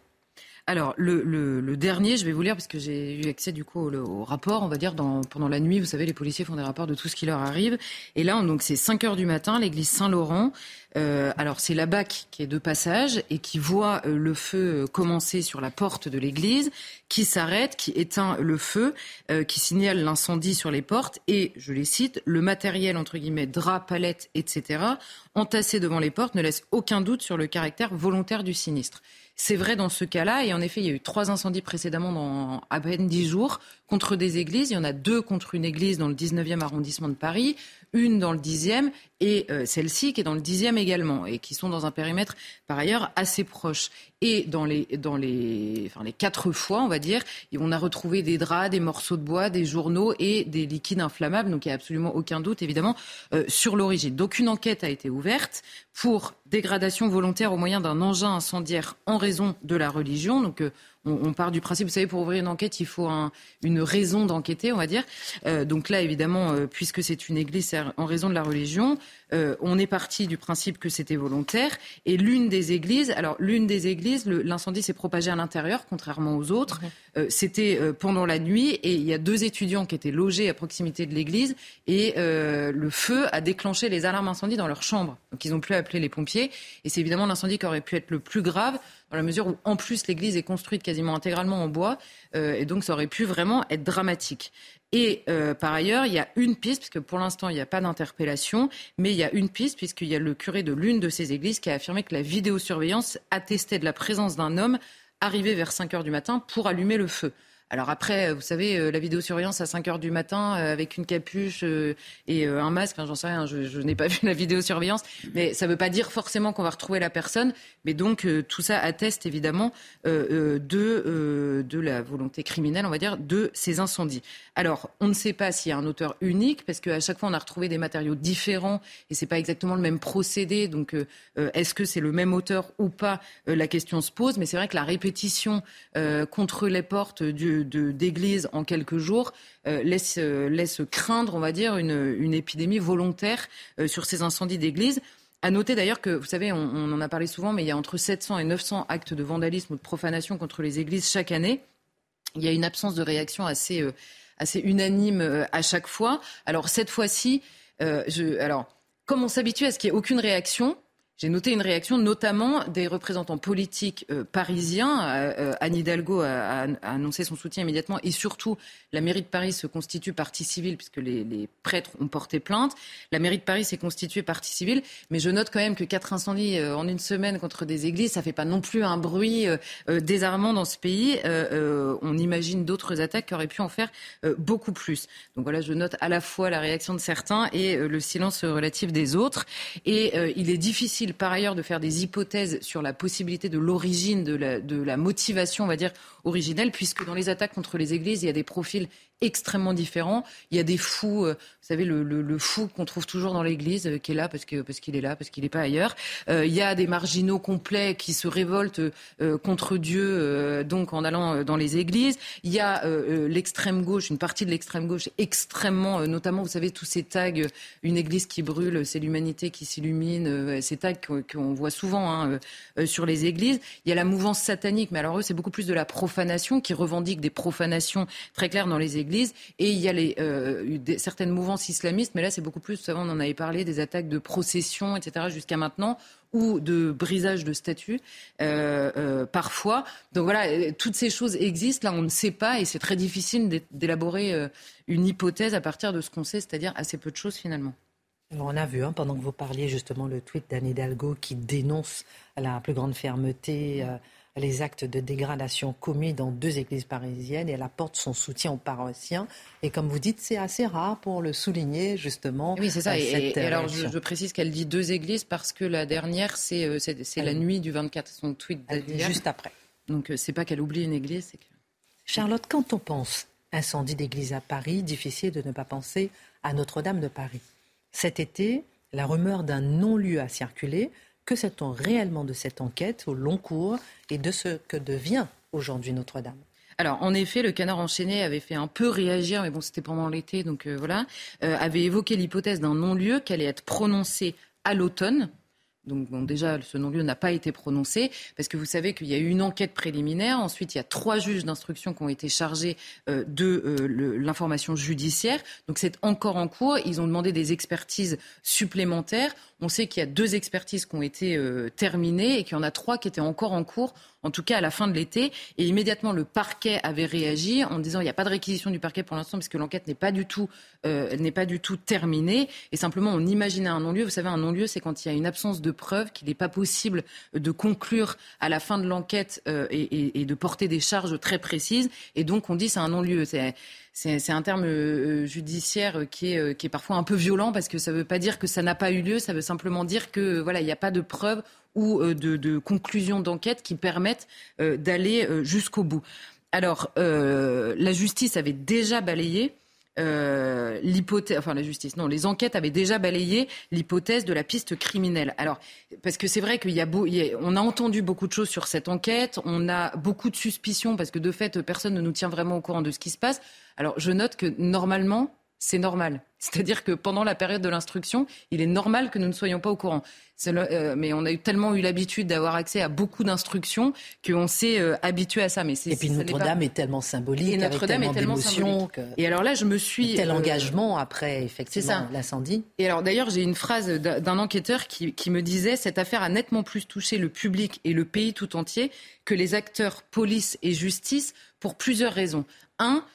Alors, le, dernier, je vais vous lire parce que j'ai eu accès du coup au, rapport, on va dire, pendant la nuit. Vous savez, les policiers font des rapports de tout ce qui leur arrive. Et là, donc, c'est 5 heures du matin, l'église Saint-Laurent. Euh, alors, c'est la BAC qui est de passage et qui voit euh, le feu commencer sur la porte de l'église, qui s'arrête, qui éteint le feu, euh, qui signale l'incendie sur les portes. Et, je les cite, le matériel, entre guillemets, drap, palettes, etc., entassé devant les portes, ne laisse aucun doute sur le caractère volontaire du sinistre. C'est vrai dans ce cas-là. Et en effet, il y a eu trois incendies précédemment dans à peine dix jours contre des églises. Il y en a deux contre une église dans le 19e arrondissement de Paris, une dans le 10e et euh, celle-ci qui est dans le 10e également et qui sont dans un périmètre par ailleurs assez proche. Et dans les, dans les quatre fois, on va dire, on a retrouvé des draps, des morceaux de bois, des journaux et des liquides inflammables. Donc il n'y a absolument aucun doute, évidemment, euh, sur l'origine. Donc une enquête a été ouverte pour dégradation volontaire au moyen d'un engin incendiaire en raison de la religion. Donc euh, on, part du principe, vous savez, pour ouvrir une enquête, il faut une raison d'enquêter, on va dire. Euh, donc là, évidemment, euh, puisque c'est une église en raison de la religion, euh, on est parti du principe que c'était volontaire. Et l'une des églises, alors l'une des églises, l'incendie s'est propagé à l'intérieur, contrairement aux autres. Mhm. c'était pendant la nuit et il y a deux étudiants qui étaient logés à proximité de l'église et le feu a déclenché les alarmes incendie dans leur chambre. Donc ils ont pu appeler les pompiers. Et c'est évidemment l'incendie qui aurait pu être le plus grave dans la mesure où, en plus, l'église est construite quasiment intégralement en bois, euh, et donc ça aurait pu vraiment être dramatique. Et euh, par ailleurs, il y a une piste, puisque pour l'instant, il n'y a pas d'interpellation, mais il y a une piste, puisqu'il y a le curé de l'une de ces églises qui a affirmé que la vidéosurveillance attestait de la présence d'un homme arrivé vers 5 heures du matin pour allumer le feu. Alors après, vous savez, euh, la vidéosurveillance à 5 heures du matin euh, avec une capuche euh, et un masque, j'en sais rien, je, n'ai pas vu la vidéosurveillance, mais ça ne veut pas dire forcément qu'on va retrouver la personne. Mais donc tout ça atteste évidemment de, de la volonté criminelle, on va dire, de ces incendies. Alors, on ne sait pas s'il y a un auteur unique, parce qu'à chaque fois on a retrouvé des matériaux différents et c'est pas exactement le même procédé. Donc, est-ce que c'est le même auteur ou pas La question se pose. Mais c'est vrai que la répétition contre les portes du d'églises en quelques jours euh, laisse, euh, laisse, craindre, on va dire, une, une épidémie volontaire euh, sur ces incendies d'églises. À noter d'ailleurs que, vous savez, on, en a parlé souvent, mais il y a entre 700 et 900 actes de vandalisme ou de profanation contre les églises chaque année. Il y a une absence de réaction assez, assez unanime à chaque fois. Alors cette fois-ci, alors comme on s'habitue à ce qu'il n'y ait aucune réaction, j'ai noté une réaction notamment des représentants politiques euh, parisiens. Euh, Anne Hidalgo a, annoncé son soutien immédiatement et surtout la mairie de Paris se constitue partie civile puisque les, prêtres ont porté plainte. La mairie de Paris s'est constituée partie civile, mais je note quand même que quatre incendies en une semaine contre des églises, ça fait pas non plus un bruit désarmant dans ce pays. on imagine d'autres attaques qui auraient pu en faire beaucoup plus. Donc voilà, je note à la fois la réaction de certains et le silence relatif des autres. Et il est difficile par ailleurs de faire des hypothèses sur la possibilité de l'origine, de la, de la motivation, on va dire, originelle, puisque dans les attaques contre les églises, il y a des profils extrêmement différents. Il y a des fous, euh, vous savez, le, le, fou qu'on trouve toujours dans l'église, euh, qui est là parce qu'il parce qu'il est là, parce qu'il n'est pas ailleurs. Euh, il y a des marginaux complets qui se révoltent contre Dieu, donc en allant dans les églises. Il y a l'extrême gauche, une partie de l'extrême gauche extrêmement, notamment, vous savez, tous ces tags, une église qui brûle, c'est l'humanité qui s'illumine, ces tags qu'on voit souvent hein, sur les églises. Il y a la mouvance satanique, mais alors eux, c'est beaucoup plus de la profanation, qui revendique des profanations très claires dans les églises et il y a les, euh, certaines mouvances islamistes, mais là c'est beaucoup plus, vous savez, on en avait parlé, des attaques de procession, etc. jusqu'à maintenant ou de brisage de statut euh, euh, parfois. Donc voilà, toutes ces choses existent. Là, on ne sait pas et c'est très difficile d'élaborer une hypothèse à partir de ce qu'on sait, c'est-à-dire assez peu de choses finalement. on a vu, hein, pendant que vous parliez justement, le tweet d'Anne Hidalgo qui dénonce la plus grande fermeté les actes de dégradation commis dans deux églises parisiennes et elle apporte son soutien aux paroissiens. Et comme vous dites, c'est assez rare pour le souligner, justement. Oui, c'est ça. Et, alors, je, précise qu'elle dit deux églises parce que la dernière, c'est euh, la nuit du 24, son tweet Juste après. Donc, euh, c'est pas qu'elle oublie une église, c'est que. Charlotte, quand on pense incendie d'église à Paris, difficile de ne pas penser à Notre-Dame de Paris. Cet été, la rumeur d'un non-lieu a circulé. Que sait-on réellement de cette enquête au long cours et de ce que devient aujourd'hui Notre-Dame alors, en effet, le canard enchaîné avait fait un peu réagir, mais bon, c'était pendant l'été, donc euh, voilà, euh, avait évoqué l'hypothèse d'un non-lieu qui allait être prononcé à l'automne, donc déjà, ce non-lieu n'a pas été prononcé parce que vous savez qu'il y a eu une enquête préliminaire. Ensuite, il y a trois juges d'instruction qui ont été chargés euh, de l'information judiciaire. Donc c'est encore en cours. Ils ont demandé des expertises supplémentaires. On sait qu'il y a deux expertises qui ont été euh, terminées et qu'il y en a trois qui étaient encore en cours en tout cas à la fin de l'été. Et immédiatement, le parquet avait réagi en disant il n'y a pas de réquisition du parquet pour l'instant parce que l'enquête n'est pas du tout euh, n'est pas du tout terminée. Et simplement, on imaginait un non-lieu. Vous savez, un non-lieu, c'est quand il y a une absence de preuves, qu'il n'est pas possible de conclure à la fin de l'enquête euh, et, de porter des charges très précises. Et donc, on dit c'est un non-lieu. C'est un terme euh, judiciaire qui est, qui est parfois un peu violent parce que ça ne veut pas dire que ça n'a pas eu lieu, ça veut simplement dire que voilà, il n'y a pas de preuves ou euh, de, conclusions d'enquête qui permettent euh, d'aller euh, jusqu'au bout. Alors, la justice avait déjà balayé l'hypothèse, enfin la justice, non, les enquêtes avaient déjà balayé l'hypothèse de la piste criminelle. Alors, parce que c'est vrai qu'il y a, beau, on a entendu beaucoup de choses sur cette enquête, on a beaucoup de suspicions parce que de fait, personne ne nous tient vraiment au courant de ce qui se passe. Alors, je note que normalement, c'est normal. C'est-à-dire que pendant la période de l'instruction, il est normal que nous ne soyons pas au courant. Euh, mais on a eu tellement eu l'habitude d'avoir accès à beaucoup d'instructions qu'on s'est euh, habitué à ça. Mais et puis Notre-Dame est tellement symbolique, et Notre-Dame est tellement symbolique. Et alors là, je me suis tel euh, engagement après effectivement l'incendie. Et alors d'ailleurs, j'ai une phrase d'un enquêteur qui, qui me disait cette affaire a nettement plus touché le public et le pays tout entier que les acteurs police et justice pour plusieurs raisons. Un,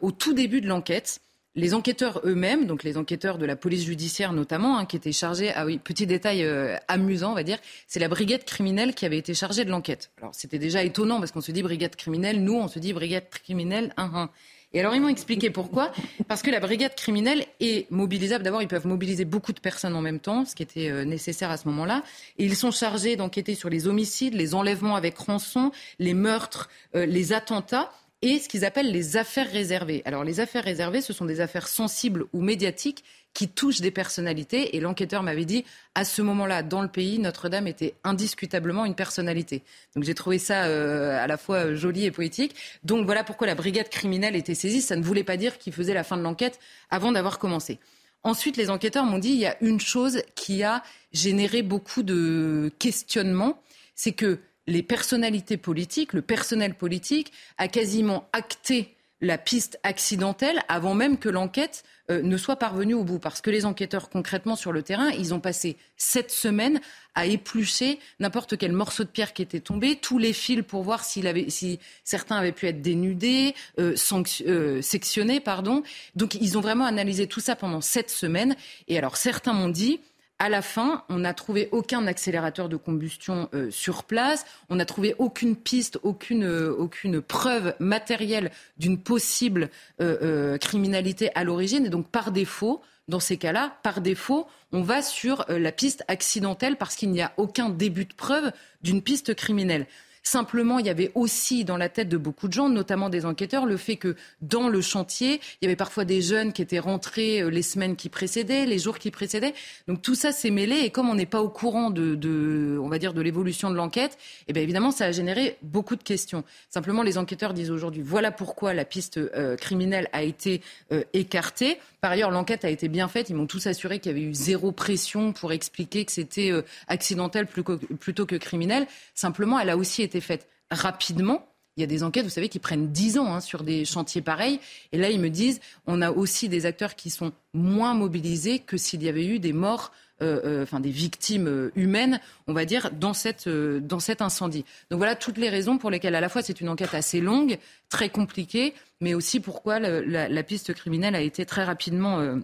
au tout début de l'enquête les enquêteurs eux-mêmes, donc les enquêteurs de la police judiciaire notamment, hein, qui étaient chargés, ah oui, petit détail euh, amusant, on va dire, c'est la brigade criminelle qui avait été chargée de l'enquête. Alors c'était déjà étonnant parce qu'on se dit brigade criminelle, nous on se dit brigade criminelle, un, un. Et alors ils m'ont expliqué pourquoi. Parce que la brigade criminelle est mobilisable. D'abord, ils peuvent mobiliser beaucoup de personnes en même temps, ce qui était euh, nécessaire à ce moment-là. Et ils sont chargés d'enquêter sur les homicides, les enlèvements avec rançon, les meurtres, euh, les attentats et ce qu'ils appellent les affaires réservées. Alors les affaires réservées, ce sont des affaires sensibles ou médiatiques qui touchent des personnalités. Et l'enquêteur m'avait dit, à ce moment-là, dans le pays, Notre-Dame était indiscutablement une personnalité. Donc j'ai trouvé ça euh, à la fois joli et poétique. Donc voilà pourquoi la brigade criminelle était saisie. Ça ne voulait pas dire qu'ils faisaient la fin de l'enquête avant d'avoir commencé. Ensuite, les enquêteurs m'ont dit, il y a une chose qui a généré beaucoup de questionnements, c'est que les personnalités politiques, le personnel politique a quasiment acté la piste accidentelle avant même que l'enquête euh, ne soit parvenue au bout. Parce que les enquêteurs, concrètement, sur le terrain, ils ont passé sept semaines à éplucher n'importe quel morceau de pierre qui était tombé, tous les fils pour voir avait, si certains avaient pu être dénudés, euh, euh, sectionnés. Pardon. Donc ils ont vraiment analysé tout ça pendant sept semaines. Et alors certains m'ont dit à la fin, on n'a trouvé aucun accélérateur de combustion euh, sur place. On n'a trouvé aucune piste, aucune, euh, aucune preuve matérielle d'une possible euh, criminalité à l'origine. Et donc, par défaut, dans ces cas-là, par défaut, on va sur la piste accidentelle parce qu'il n'y a aucun début de preuve d'une piste criminelle. Simplement, il y avait aussi dans la tête de beaucoup de gens, notamment des enquêteurs, le fait que dans le chantier, il y avait parfois des jeunes qui étaient rentrés euh, les semaines qui précédaient, les jours qui précédaient. Donc tout ça s'est mêlé et comme on n'est pas au courant de, on va dire, de l'évolution de l'enquête, eh bien évidemment, ça a généré beaucoup de questions. Simplement, les enquêteurs disent aujourd'hui, voilà pourquoi la piste euh, criminelle a été euh, écartée. Par ailleurs, l'enquête a été bien faite. Ils m'ont tous assuré qu'il y avait eu zéro pression pour expliquer que c'était accidentel plutôt que criminel. Simplement, elle a aussi été faite rapidement. Il y a des enquêtes, vous savez, qui prennent 10 ans hein, sur des chantiers pareils. Et là, ils me disent, on a aussi des acteurs qui sont moins mobilisés que s'il y avait eu des morts, euh, euh, enfin des victimes euh, humaines, on va dire, dans, cette, dans cet incendie. Donc voilà toutes les raisons pour lesquelles, à la fois, c'est une enquête assez longue, très compliquée, mais aussi pourquoi la, piste criminelle a été très rapidement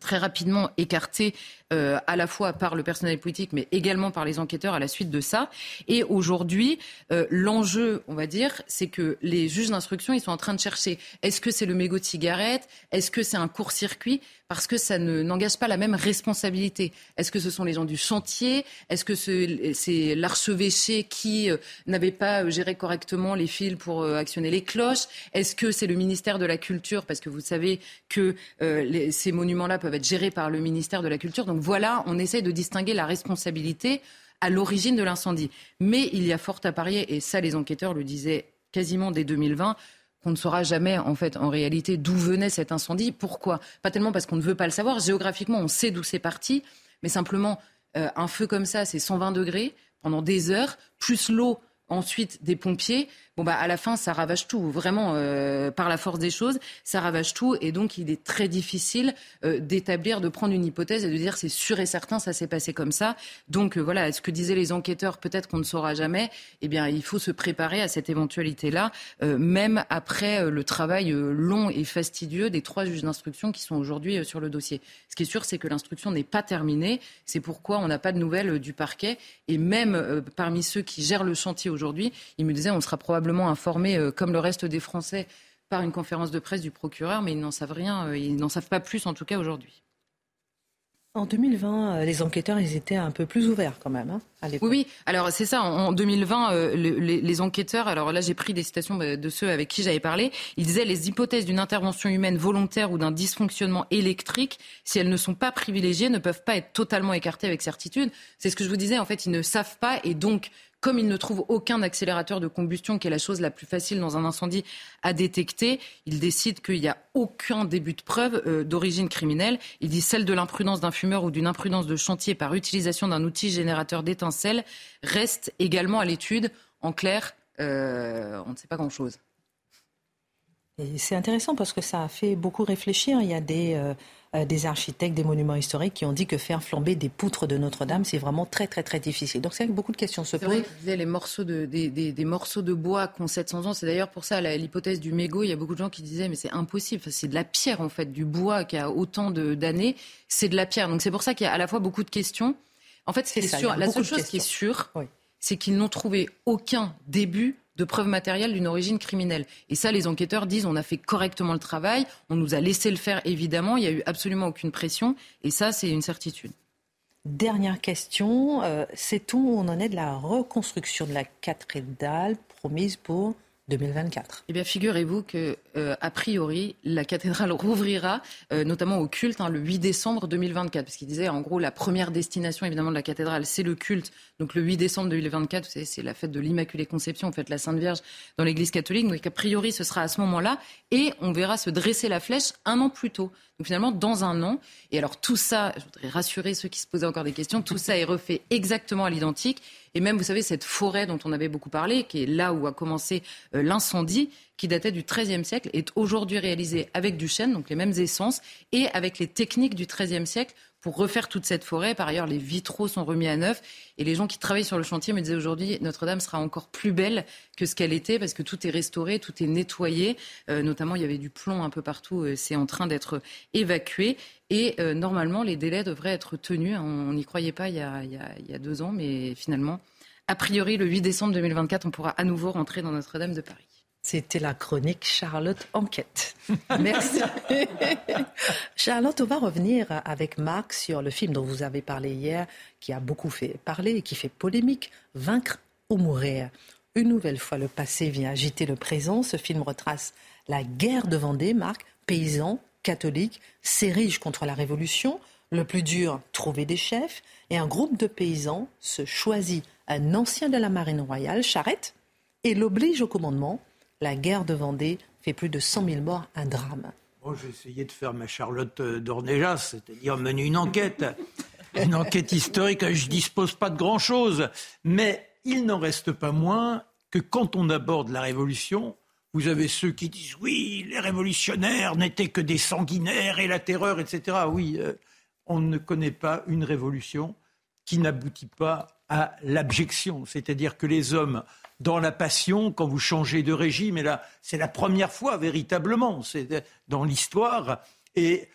très rapidement écartée euh, à la fois par le personnel politique, mais également par les enquêteurs à la suite de ça. Et aujourd'hui, euh, l'enjeu, on va dire, c'est que les juges d'instruction, ils sont en train de chercher est-ce que c'est le mégot de cigarette? Est-ce que c'est un court-circuit? Parce que ça n'engage pas la même responsabilité. Est-ce que ce sont les gens du chantier? Est-ce que c'est l'archevêché qui euh, n'avait pas géré correctement les fils pour actionner les cloches? Est-ce que c'est le ministère de la Culture? Parce que vous savez que ces monuments-là peuvent être gérés par le ministère de la Culture. Voilà, on essaye de distinguer la responsabilité à l'origine de l'incendie. Mais il y a fort à parier, et ça les enquêteurs le disaient quasiment dès 2020, qu'on ne saura jamais en fait en réalité d'où venait cet incendie. Pourquoi? Pas tellement parce qu'on ne veut pas le savoir. Géographiquement, on sait d'où c'est parti, mais simplement euh, un feu comme ça, c'est 120 degrés pendant des heures, plus l'eau ensuite des pompiers bon bah à la fin ça ravage tout, vraiment euh, par la force des choses, ça ravage tout et donc il est très difficile euh, d'établir, de prendre une hypothèse et de dire c'est sûr et certain ça s'est passé comme ça. Donc euh, voilà, ce que disaient les enquêteurs, peut-être qu'on ne saura jamais. Eh bien il faut se préparer à cette éventualité-là, même après le travail long et fastidieux des trois juges d'instruction qui sont aujourd'hui sur le dossier. Ce qui est sûr, c'est que l'instruction n'est pas terminée. C'est pourquoi on n'a pas de nouvelles du parquet et même parmi ceux qui gèrent le chantier aujourd'hui, ils me disaient on sera probablement informés, euh, comme le reste des Français, par une conférence de presse du procureur, mais ils n'en savent rien, euh, ils n'en savent pas plus en tout cas aujourd'hui. En 2020, euh, les enquêteurs, ils étaient un peu plus ouverts quand même. Hein, oui, oui. Alors c'est ça. En 2020, les, enquêteurs. Alors là, j'ai pris des citations bah, de ceux avec qui j'avais parlé. Ils disaient les hypothèses d'une intervention humaine volontaire ou d'un dysfonctionnement électrique, si elles ne sont pas privilégiées, ne peuvent pas être totalement écartées avec certitude. C'est ce que je vous disais. En fait, ils ne savent pas et donc comme ils ne trouvent aucun accélérateur de combustion, qui est la chose la plus facile dans un incendie à détecter, ils décident qu'il n'y a aucun début de preuve euh, d'origine criminelle. Ils disent celle de l'imprudence d'un fumeur ou d'une imprudence de chantier par utilisation d'un outil générateur d'étincelles reste également à l'étude. En clair, euh, on ne sait pas grand-chose. C'est intéressant parce que ça a fait beaucoup réfléchir. Il y a des, euh, euh, des architectes des monuments historiques qui ont dit que faire flamber des poutres de Notre-Dame, c'est vraiment très, très, très difficile. Donc, c'est que beaucoup de questions se posent. Vrai les morceaux de, des, des, morceaux de bois qui ont 700 ans. C'est d'ailleurs pour ça l'hypothèse du mégot. Il y a beaucoup de gens qui disaient, mais c'est impossible. C'est de la pierre, en fait, du bois qui a autant d'années. C'est de la pierre. Donc, c'est pour ça qu'il y a à la fois beaucoup de questions. En fait, c'est sûr. La seule chose qui est sûre, c'est qu'ils n'ont trouvé aucun début de preuves matérielles d'une origine criminelle. Et ça, les enquêteurs disent on a fait correctement le travail, on nous a laissé le faire évidemment, il n'y a eu absolument aucune pression, et ça, c'est une certitude. Dernière question, euh, c'est où on en est de la reconstruction de la cathédrale promise pour 2024. Eh bien, figurez-vous que, euh, a priori, la cathédrale rouvrira, euh, notamment au culte, hein, le 8 décembre 2024, parce qu'il disait, en gros, la première destination, évidemment, de la cathédrale, c'est le culte. Donc, le 8 décembre 2024, vous savez, c'est la fête de l'Immaculée Conception, en fait, la Sainte Vierge dans l'Église catholique. Donc, a priori, ce sera à ce moment-là, et on verra se dresser la flèche un an plus tôt. Donc, finalement, dans un an. Et alors, tout ça, je voudrais rassurer ceux qui se posaient encore des questions, tout ça est refait exactement à l'identique. Et même, vous savez, cette forêt dont on avait beaucoup parlé, qui est là où a commencé euh, l'incendie, qui datait du XIIIe siècle, est aujourd'hui réalisée avec du chêne, donc les mêmes essences, et avec les techniques du XIIIe siècle pour refaire toute cette forêt. Par ailleurs, les vitraux sont remis à neuf. Et les gens qui travaillent sur le chantier me disaient aujourd'hui, Notre-Dame sera encore plus belle que ce qu'elle était parce que tout est restauré, tout est nettoyé. Euh, notamment, il y avait du plomb un peu partout. Euh, c'est en train d'être évacué. Et euh, normalement, les délais devraient être tenus. On n'y croyait pas il y, a, il y a deux ans, mais finalement, a priori, le 8 décembre 2024, on pourra à nouveau rentrer dans Notre-Dame de Paris. C'était la chronique Charlotte Enquête. Merci. Charlotte, on va revenir avec Marc sur le film dont vous avez parlé hier, qui a beaucoup fait parler et qui fait polémique, Vaincre ou mourir. Une nouvelle fois, le passé vient agiter le présent. Ce film retrace la guerre de Vendée, Marc, paysan, catholique, s'érige contre la Révolution. Le plus dur, trouver des chefs. Et un groupe de paysans se choisit un ancien de la marine royale, Charette, et l'oblige au commandement la guerre de Vendée fait plus de 100 000 morts, un drame. Bon, j'ai essayé de faire ma Charlotte euh, d'Ornéjas, c'est-à-dire mener une enquête, une enquête historique. Je ne dispose pas de grand-chose, mais il n'en reste pas moins que quand on aborde la Révolution, vous avez ceux qui disent oui, les révolutionnaires n'étaient que des sanguinaires et la terreur, etc. Oui, euh, on ne connaît pas une révolution qui n'aboutit pas à l'abjection, c'est-à-dire que les hommes dans la passion quand vous changez de régime. Et là, c'est la première fois véritablement, c'est dans l'histoire. Et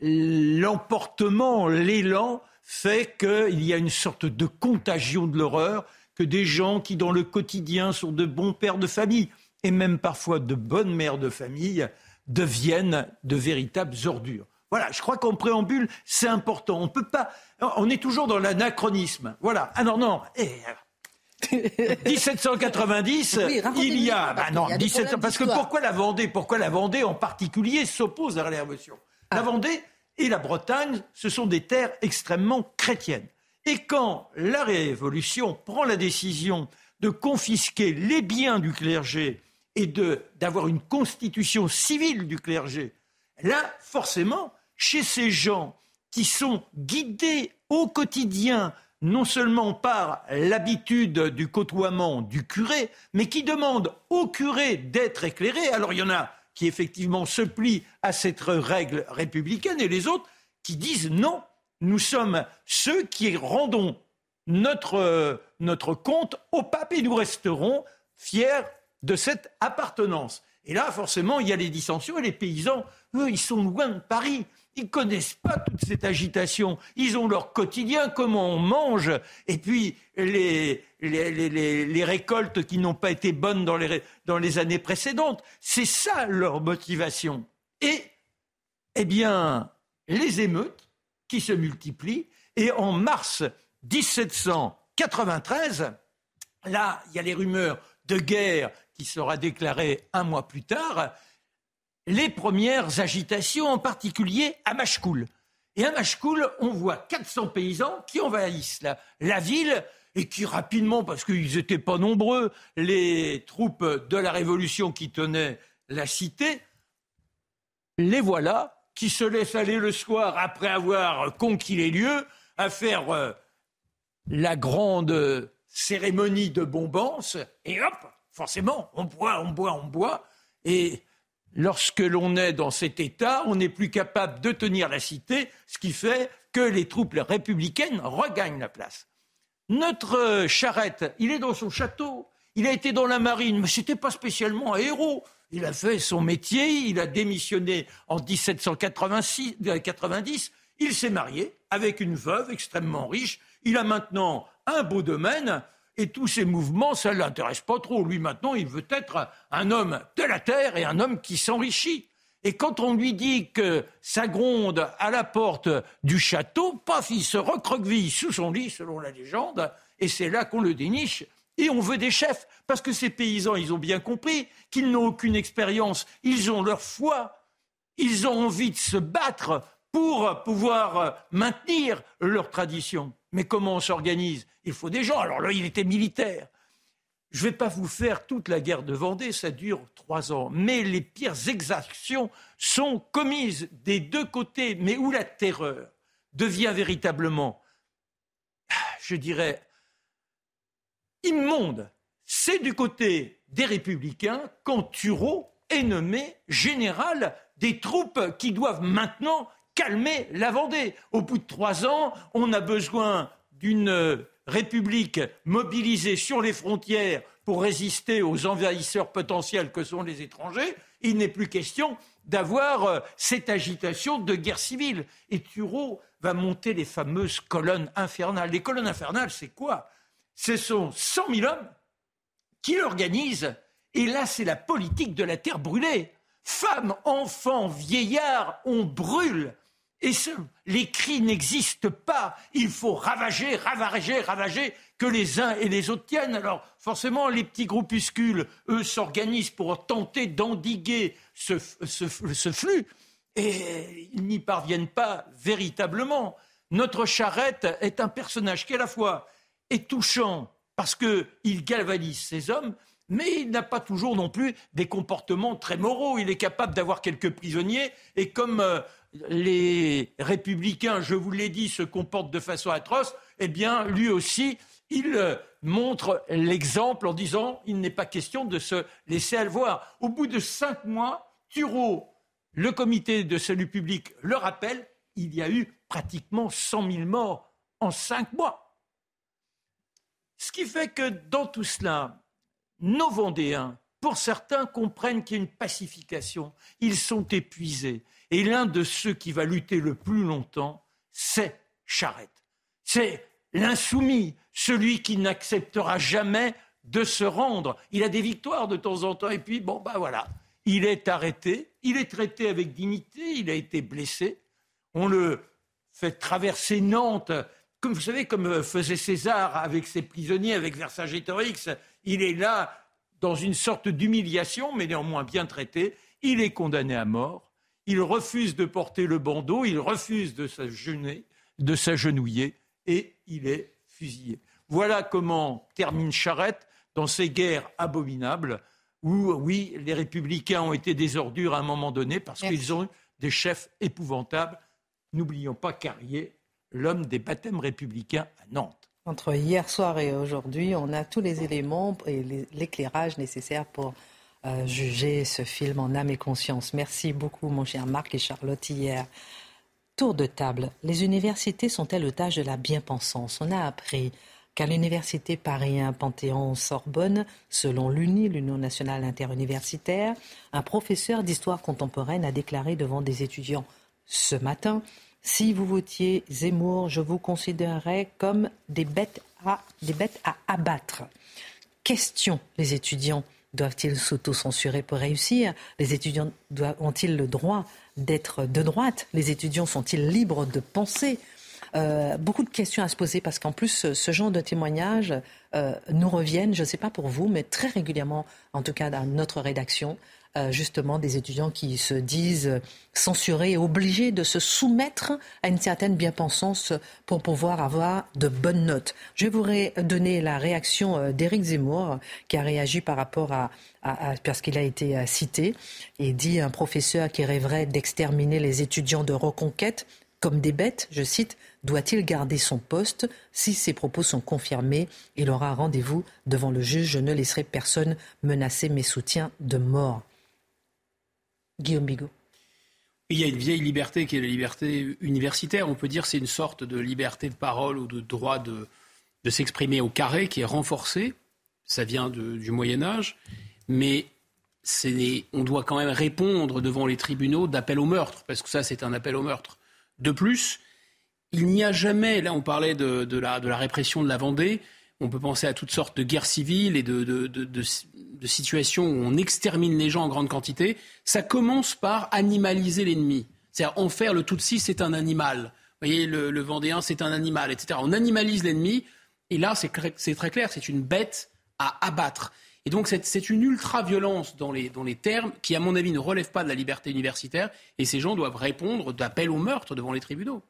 l'emportement, l'élan fait qu'il y a une sorte de contagion de l'horreur que des gens qui, dans le quotidien, sont de bons pères de famille et même parfois de bonnes mères de famille, deviennent de véritables ordures. Voilà, je crois qu'en préambule, c'est important. On peut pas. On est toujours dans l'anachronisme. Voilà. Ah non, non. Et 1790, il y a, bah non, parce que pourquoi la Vendée, pourquoi la Vendée en particulier s'oppose à la Révolution La ah. Vendée et la Bretagne, ce sont des terres extrêmement chrétiennes. Et quand la Révolution prend la décision de confisquer les biens du clergé et de d'avoir une constitution civile du clergé, là, forcément, chez ces gens qui sont guidés au quotidien non seulement par l'habitude du côtoiement du curé, mais qui demande au curé d'être éclairé. Alors il y en a qui effectivement se plient à cette règle républicaine et les autres qui disent non, nous sommes ceux qui rendons notre, compte au pape et nous resterons fiers de cette appartenance. Et là, forcément, il y a les dissensions et les paysans, eux, ils sont loin de Paris. Ils connaissent pas toute cette agitation. Ils ont leur quotidien, comment on mange, et puis les, les, récoltes qui n'ont pas été bonnes dans les, dans les années précédentes. C'est ça leur motivation. Et, eh bien, les émeutes qui se multiplient, et en mars 1793, là, il y a les rumeurs de guerre qui sera déclarée un mois plus tard, les premières agitations, en particulier à Machecoul. Et à Machecoul, on voit 400 paysans qui envahissent la, ville et qui rapidement, parce qu'ils n'étaient pas nombreux, les troupes de la Révolution qui tenaient la cité, les voilà qui se laissent aller le soir après avoir conquis les lieux à faire euh, la grande cérémonie de bombance et hop, forcément, on boit, on boit, on boit et lorsque l'on est dans cet état, on n'est plus capable de tenir la cité, ce qui fait que les troupes républicaines regagnent la place. Notre charrette, il est dans son château, il a été dans la marine, mais ce n'était pas spécialement un héros. Il a fait son métier, il a démissionné en 1790, euh, il s'est marié avec une veuve extrêmement riche, il a maintenant un beau domaine, et tous ces mouvements, ça ne l'intéresse pas trop. Lui, maintenant, il veut être un homme de la terre et un homme qui s'enrichit. Et quand on lui dit que ça gronde à la porte du château, paf, il se recroqueville sous son lit, selon la légende, et c'est là qu'on le déniche. Et on veut des chefs, parce que ces paysans, ils ont bien compris qu'ils n'ont aucune expérience, ils ont leur foi, ils ont envie de se battre pour pouvoir maintenir leur tradition. Mais comment on s'organise? Il faut des gens. Alors là, il était militaire. Je ne vais pas vous faire toute la guerre de Vendée, ça dure trois ans. Mais les pires exactions sont commises des deux côtés, mais où la terreur devient véritablement, je dirais, immonde, c'est du côté des républicains quand Thureau est nommé général des troupes qui doivent maintenant calmer la Vendée. Au bout de trois ans, on a besoin d'une république mobilisée sur les frontières pour résister aux envahisseurs potentiels que sont les étrangers. Il n'est plus question d'avoir euh, cette agitation de guerre civile. Et Thureau va monter les fameuses colonnes infernales. Les colonnes infernales, c'est quoi? Ce sont 100 000 hommes qui l'organisent. Et là, c'est la politique de la terre brûlée. Femmes, enfants, vieillards, on brûle. Et les cris n'existent pas. Il faut ravager, ravager, ravager, que les uns et les autres tiennent. Alors, forcément, les petits groupuscules, eux, s'organisent pour tenter d'endiguer ce, flux. Et ils n'y parviennent pas véritablement. Notre charrette est un personnage qui, à la fois, est touchant parce qu'il galvanise ses hommes, mais il n'a pas toujours non plus des comportements très moraux. Il est capable d'avoir quelques prisonniers, et comme euh, les républicains, je vous l'ai dit, se comportent de façon atroce, eh bien, lui aussi, il euh, montre l'exemple en disant il n'est pas question de se laisser aller voir. Au bout de cinq mois, Thureau, le comité de salut public, le rappelle, il y a eu pratiquement 100 000 morts en cinq mois. Ce qui fait que dans tout cela, nos Vendéens, pour certains, comprennent qu'il y a une pacification. Ils sont épuisés. Et l'un de ceux qui va lutter le plus longtemps, c'est Charette. C'est l'insoumis, celui qui n'acceptera jamais de se rendre. Il a des victoires de temps en temps, et puis, bon, ben voilà, il est arrêté, il est traité avec dignité, il a été blessé. On le fait traverser Nantes, comme vous savez, comme faisait César avec ses prisonniers, avec Vercingétorix. Il est là dans une sorte d'humiliation, mais néanmoins bien traité. Il est condamné à mort il refuse de porter le bandeau, il refuse de s'agenouiller et il est fusillé. Voilà comment termine Charette dans ces guerres abominables où, oui, les républicains ont été des ordures à un moment donné parce qu'ils ont eu des chefs épouvantables. N'oublions pas Carrier, l'homme des baptêmes républicains à Nantes. Entre hier soir et aujourd'hui, on a tous les éléments et l'éclairage nécessaire pour juger ce film en âme et conscience. Merci beaucoup, mon cher Marc et Charlotte, hier. Tour de table. Les universités sont-elles otages de la bien-pensance? On a appris qu'à l'université Paris 1 Panthéon-Sorbonne, selon l'UNI, l'Union nationale interuniversitaire, un professeur d'histoire contemporaine a déclaré devant des étudiants ce matin si vous votiez Zemmour, je vous considérerais comme des bêtes à, abattre. Question, les étudiants Doivent-ils s'auto-censurer pour réussir? Les étudiants ont-ils le droit d'être de droite? Les étudiants sont-ils libres de penser? Euh, beaucoup de questions à se poser parce qu'en plus, ce genre de témoignages euh, nous reviennent, je ne sais pas pour vous, mais très régulièrement, en tout cas dans notre rédaction. Euh, justement des étudiants qui se disent censurés et obligés de se soumettre à une certaine bien-pensance pour pouvoir avoir de bonnes notes. Je vous donner la réaction euh, d'Éric Zemmour qui a réagi par rapport à, parce qu'il a été euh, cité et dit un professeur qui rêverait d'exterminer les étudiants de reconquête comme des bêtes, je cite, doit-il garder son poste Si ses propos sont confirmés, il aura rendez-vous devant le juge. Je ne laisserai personne menacer mes soutiens de mort. Guillaume Bigot. Il y a une vieille liberté qui est la liberté universitaire. On peut dire c'est une sorte de liberté de parole ou de droit de, s'exprimer au carré qui est renforcée. Ça vient du Moyen Âge. Mais on doit quand même répondre devant les tribunaux d'appel au meurtre, parce que ça, c'est un appel au meurtre. De plus, il n'y a jamais, là on parlait de, la, de la répression de la Vendée, on peut penser à toutes sortes de guerres civiles et de, situations où on extermine les gens en grande quantité. Ça commence par animaliser l'ennemi. C'est-à-dire en faire le Tutsi, c'est un animal. Vous voyez, le, Vendéen, c'est un animal, etc. On animalise l'ennemi. Et là, c'est très clair, c'est une bête à abattre. Et donc, c'est une ultra-violence dans les, termes qui, à mon avis, ne relève pas de la liberté universitaire. Et ces gens doivent répondre d'appel au meurtre devant les tribunaux.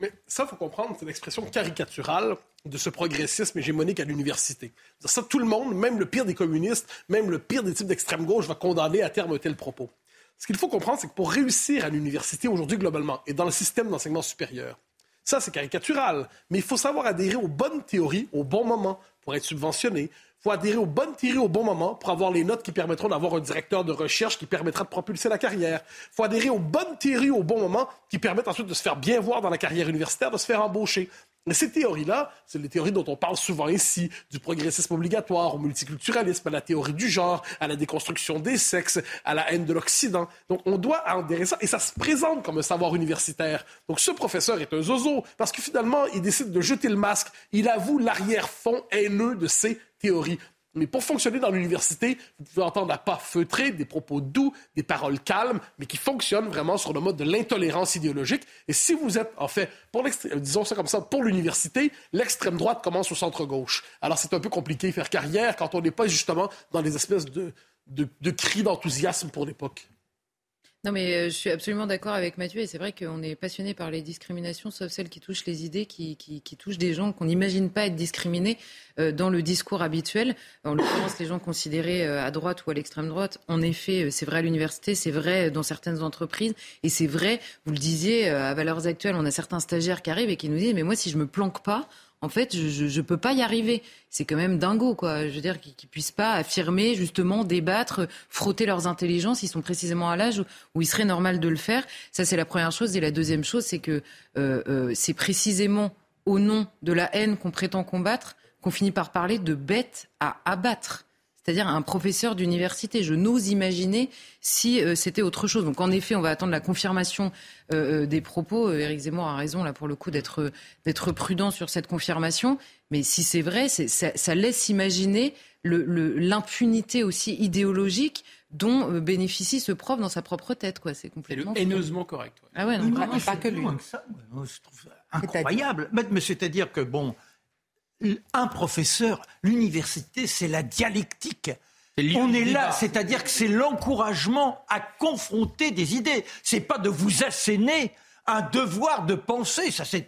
Mais ça, faut comprendre, c'est une expression caricaturale de ce progressisme hégémonique à l'université. Ça, tout le monde, même le pire des communistes, même le pire des types d'extrême gauche, va condamner à terme tel propos. Ce qu'il faut comprendre, c'est que pour réussir à l'université aujourd'hui globalement et dans le système d'enseignement supérieur, Ça, c'est caricatural. Mais il faut savoir adhérer aux bonnes théories au bon moment pour être subventionné. Faut adhérer aux bonnes théories au bon moment pour avoir les notes qui permettront d'avoir un directeur de recherche qui permettra de propulser la carrière. Faut adhérer aux bonnes théories au bon moment qui permettent ensuite de se faire bien voir dans la carrière universitaire, de se faire embaucher. Mais ces théories-là, c'est les théories dont on parle souvent ici, du progressisme obligatoire au multiculturalisme, à la théorie du genre, à la déconstruction des sexes, à la haine de l'Occident. Donc on doit adhérer ça, et ça se présente comme un savoir universitaire. Donc ce professeur est un zozo, parce que finalement, il décide de jeter le masque, il avoue l'arrière-fond haineux de ses théories. Mais pour fonctionner dans l'université, vous pouvez entendre à pas feutré, des propos doux, des paroles calmes, mais qui fonctionnent vraiment sur le mode de l'intolérance idéologique. Et si vous êtes, en fait, pour disons ça comme ça, pour l'université, l'extrême droite commence au centre-gauche. Alors c'est un peu compliqué faire carrière quand on n'est pas justement dans des espèces de, de, de cris d'enthousiasme pour l'époque. Non, mais euh, je suis absolument d'accord avec Mathieu. Et c'est vrai qu'on est passionné par les discriminations, sauf celles qui touchent les idées, qui, touchent des gens qu'on n'imagine pas être discriminés euh, dans le discours habituel. En l'occurrence, les gens considérés euh, à droite ou à l'extrême droite. En effet, c'est vrai à l'université, c'est vrai dans certaines entreprises. Et c'est vrai, vous le disiez, à Valeurs Actuelles, on a certains stagiaires qui arrivent et qui nous disent Mais moi, si je me planque pas, en fait, je ne peux pas y arriver. C'est quand même dingo, quoi. Je veux dire qu'ils ne puissent pas affirmer, justement, débattre, frotter leurs intelligences. Ils sont précisément à l'âge où, il serait normal de le faire. Ça, c'est la première chose. Et la deuxième chose, c'est que euh, euh, c'est précisément au nom de la haine qu'on prétend combattre qu'on finit par parler de bêtes à abattre c'est-à-dire un professeur d'université. Je n'ose imaginer si euh, c'était autre chose. Donc en effet, on va attendre la confirmation euh, euh, des propos. Éric Zemmour a raison là pour le coup d'être d'être prudent sur cette confirmation. Mais si c'est vrai, ça, ça, laisse imaginer l'impunité aussi idéologique dont bénéficie ce prof dans sa propre tête. Quoi. C'est complètement haineusement correct. Ah ouais, non, pas, que lui. Ça, je trouve incroyable. Mais c'est-à-dire que bon un professeur, l'université, c'est la dialectique. On est là, c'est-à-dire que c'est l'encouragement à confronter des idées. C'est pas de vous asséner un devoir de penser. Ça, c'est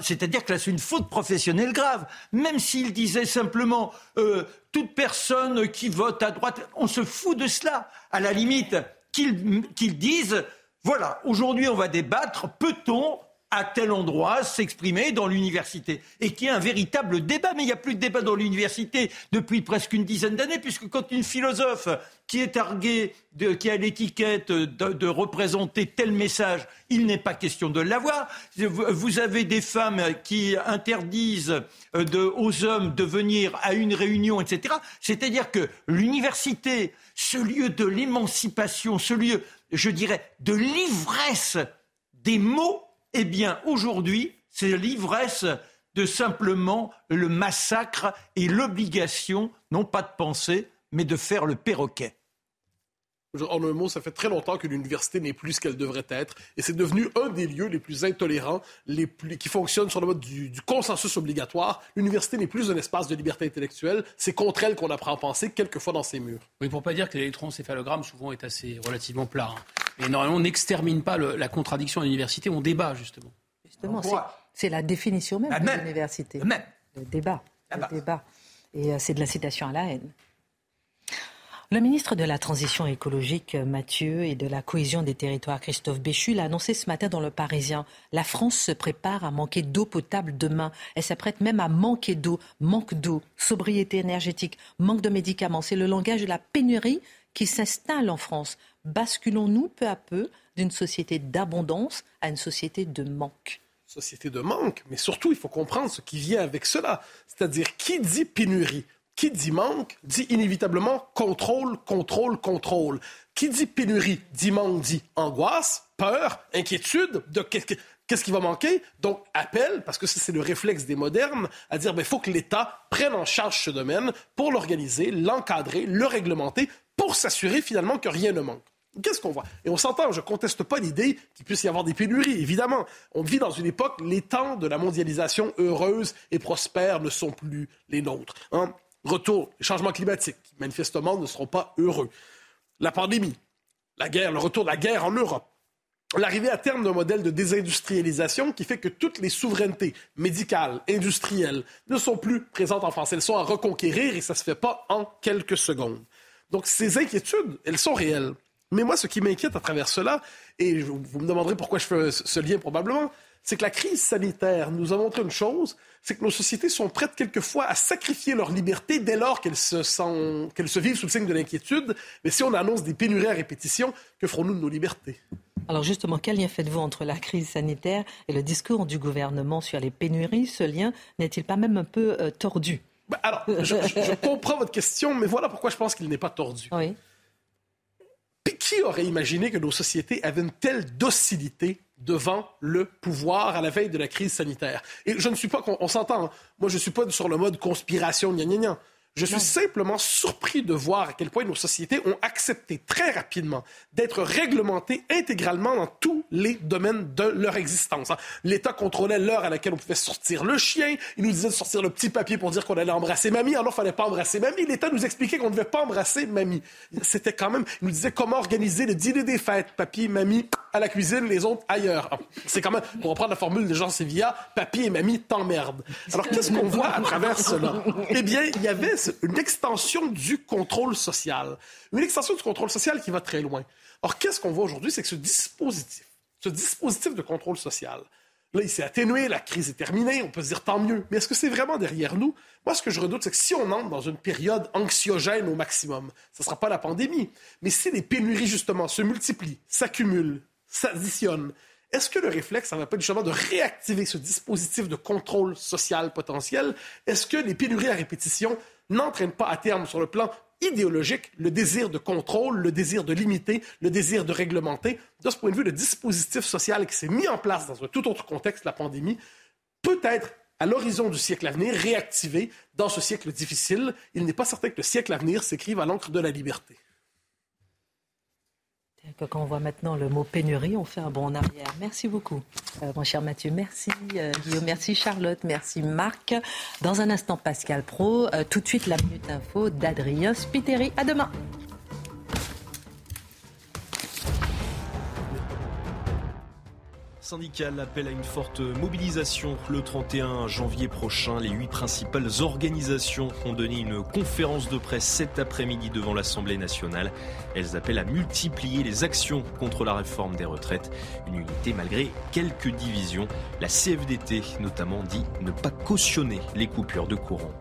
c'est-à-dire que là, c'est une faute professionnelle grave. Même s'il disait simplement euh, toute personne qui vote à droite, on se fout de cela. À la limite, qu'ils disent voilà, aujourd'hui, on va débattre. Peut-on à tel endroit s'exprimer dans l'université et qui est un véritable débat. Mais il n'y a plus de débat dans l'université depuis presque une dizaine d'années, puisque quand une philosophe qui est targuée, qui a l'étiquette de, représenter tel message, il n'est pas question de l'avoir. Vous avez des femmes qui interdisent euh, de, aux hommes de venir à une réunion, etc. C'est-à-dire que l'université, ce lieu de l'émancipation, ce lieu, je dirais, de l'ivresse des mots eh bien, aujourd'hui, c'est l'ivresse de simplement le massacre et l'obligation, non pas de penser, mais de faire le perroquet. En un mot, ça fait très longtemps que l'université n'est plus ce qu'elle devrait être. Et c'est devenu un des lieux les plus intolérants, les plus, qui fonctionnent sur le mode du, consensus obligatoire. L'université n'est plus un espace de liberté intellectuelle. C'est contre elle qu'on apprend à penser, quelquefois dans ses murs. Oui, pour pas dire que l'électroencéphalogramme, souvent, est assez relativement plat. Hein. Mais normalement, on n'extermine pas la contradiction à l'université, on débat, justement. Justement, c'est la définition même de l'université. Le débat. Le débat. Et euh, c'est de la citation à la haine. Le ministre de la Transition écologique, Mathieu, et de la cohésion des territoires, Christophe Béchu, l'a annoncé ce matin dans Le Parisien. La France se prépare à manquer d'eau potable demain. Elle s'apprête même à manquer d'eau. Manque d'eau, sobriété énergétique, manque de médicaments. C'est le langage de la pénurie qui s'installe en France. Basculons-nous peu à peu d'une société d'abondance à une société de manque Société de manque, mais surtout, il faut comprendre ce qui vient avec cela. C'est-à-dire, qui dit pénurie? Qui dit manque dit inévitablement contrôle, contrôle, contrôle. Qui dit pénurie dit manque dit angoisse, peur, inquiétude de qu'est-ce qui va manquer? Donc appel, parce que c'est le réflexe des modernes, à dire il ben, faut que l'État prenne en charge ce domaine pour l'organiser, l'encadrer, le réglementer, pour s'assurer finalement que rien ne manque. Qu'est-ce qu'on voit? Et on s'entend, je ne conteste pas l'idée qu'il puisse y avoir des pénuries, évidemment. On vit dans une époque, les temps de la mondialisation heureuse et prospère ne sont plus les nôtres. Hein? retour, les changements climatiques, manifestement ne seront pas heureux, la pandémie, la guerre, le retour de la guerre en Europe, l'arrivée à terme d'un modèle de désindustrialisation qui fait que toutes les souverainetés médicales, industrielles ne sont plus présentes en France. Elles sont à reconquérir et ça ne se fait pas en quelques secondes. Donc ces inquiétudes, elles sont réelles. Mais moi, ce qui m'inquiète à travers cela, et vous me demanderez pourquoi je fais ce lien probablement, c'est que la crise sanitaire nous a montré une chose, c'est que nos sociétés sont prêtes quelquefois à sacrifier leur liberté dès lors qu'elles se, qu'elles se vivent sous le signe de l'inquiétude. Mais si on annonce des pénuries à répétition, que ferons-nous de nos libertés? Alors justement, quel lien faites-vous entre la crise sanitaire et le discours du gouvernement sur les pénuries? Ce lien n'est-il pas même un peu euh, tordu? Ben, Alors, je, comprends votre question, mais voilà pourquoi je pense qu'il n'est pas tordu. Oui. Qui aurait imaginé que nos sociétés avaient une telle docilité devant le pouvoir à la veille de la crise sanitaire? Et je ne suis pas, on, s'entend, hein. moi je ne suis pas sur le mode conspiration, gna gna gna. Je suis simplement surpris de voir à quel point nos sociétés ont accepté très rapidement d'être réglementées intégralement dans tous les domaines de leur existence. Hein. L'État contrôlait l'heure à laquelle on pouvait sortir le chien. Il nous disait de sortir le petit papier pour dire qu'on allait embrasser mamie. Alors, il fallait pas embrasser mamie. L'État nous expliquait qu'on ne devait pas embrasser mamie. C'était quand même... Il nous disait comment organiser le dîner des fêtes. Papy, mamie, à la cuisine, les autres ailleurs. Ah, c'est quand même, pour reprendre la formule de Jean Sévilla, papy et mamie t'emmerdent. Alors, qu'est-ce qu'on voit à travers cela? Eh bien, il y avait une extension du contrôle social. Une extension du contrôle social qui va très loin. Or, qu'est-ce qu'on voit aujourd'hui? C'est que ce dispositif, ce dispositif de contrôle social, là, il s'est atténué, la crise est terminée, on peut se dire tant mieux. Mais est-ce que c'est vraiment derrière nous? Moi, ce que je redoute, c'est que si on entre dans une période anxiogène au maximum, ce ne sera pas la pandémie, mais si les pénuries, justement, se multiplient, s'accumulent, s'additionnent, est-ce que le réflexe, ça va pas justement de réactiver ce dispositif de contrôle social potentiel? Est-ce que les pénuries à répétition n'entraînent pas à terme sur le plan idéologique le désir de contrôle, le désir de limiter, le désir de réglementer. De ce point de vue, le dispositif social qui s'est mis en place dans un tout autre contexte, la pandémie, peut être à l'horizon du siècle à venir réactivé dans ce siècle difficile. Il n'est pas certain que le siècle à venir s'écrive à l'encre de la liberté. Quand on voit maintenant le mot pénurie, on fait un bond en arrière. Merci beaucoup, euh, mon cher Mathieu. Merci euh, Guillaume, merci Charlotte, merci Marc. Dans un instant, Pascal Pro. Euh, tout de suite, la minute info d'Adrien Spiteri. À demain. Syndical appelle à une forte mobilisation le 31 janvier prochain. Les huit principales organisations ont donné une conférence de presse cet après-midi devant l'Assemblée nationale. Elles appellent à multiplier les actions contre la réforme des retraites. Une unité malgré quelques divisions. La CFDT notamment dit ne pas cautionner les coupures de courant.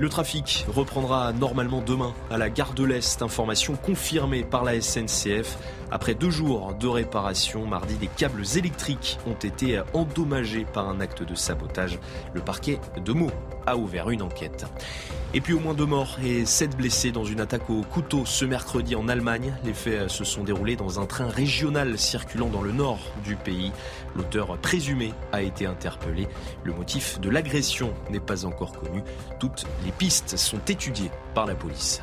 Le trafic reprendra normalement demain à la gare de l'Est, information confirmée par la SNCF. Après deux jours de réparation, mardi, des câbles électriques ont été endommagés par un acte de sabotage. Le parquet de Meaux ouvert une enquête. Et puis au moins deux morts et sept blessés dans une attaque au couteau ce mercredi en Allemagne. Les faits se sont déroulés dans un train régional circulant dans le nord du pays. L'auteur présumé a été interpellé. Le motif de l'agression n'est pas encore connu. Toutes les pistes sont étudiées par la police.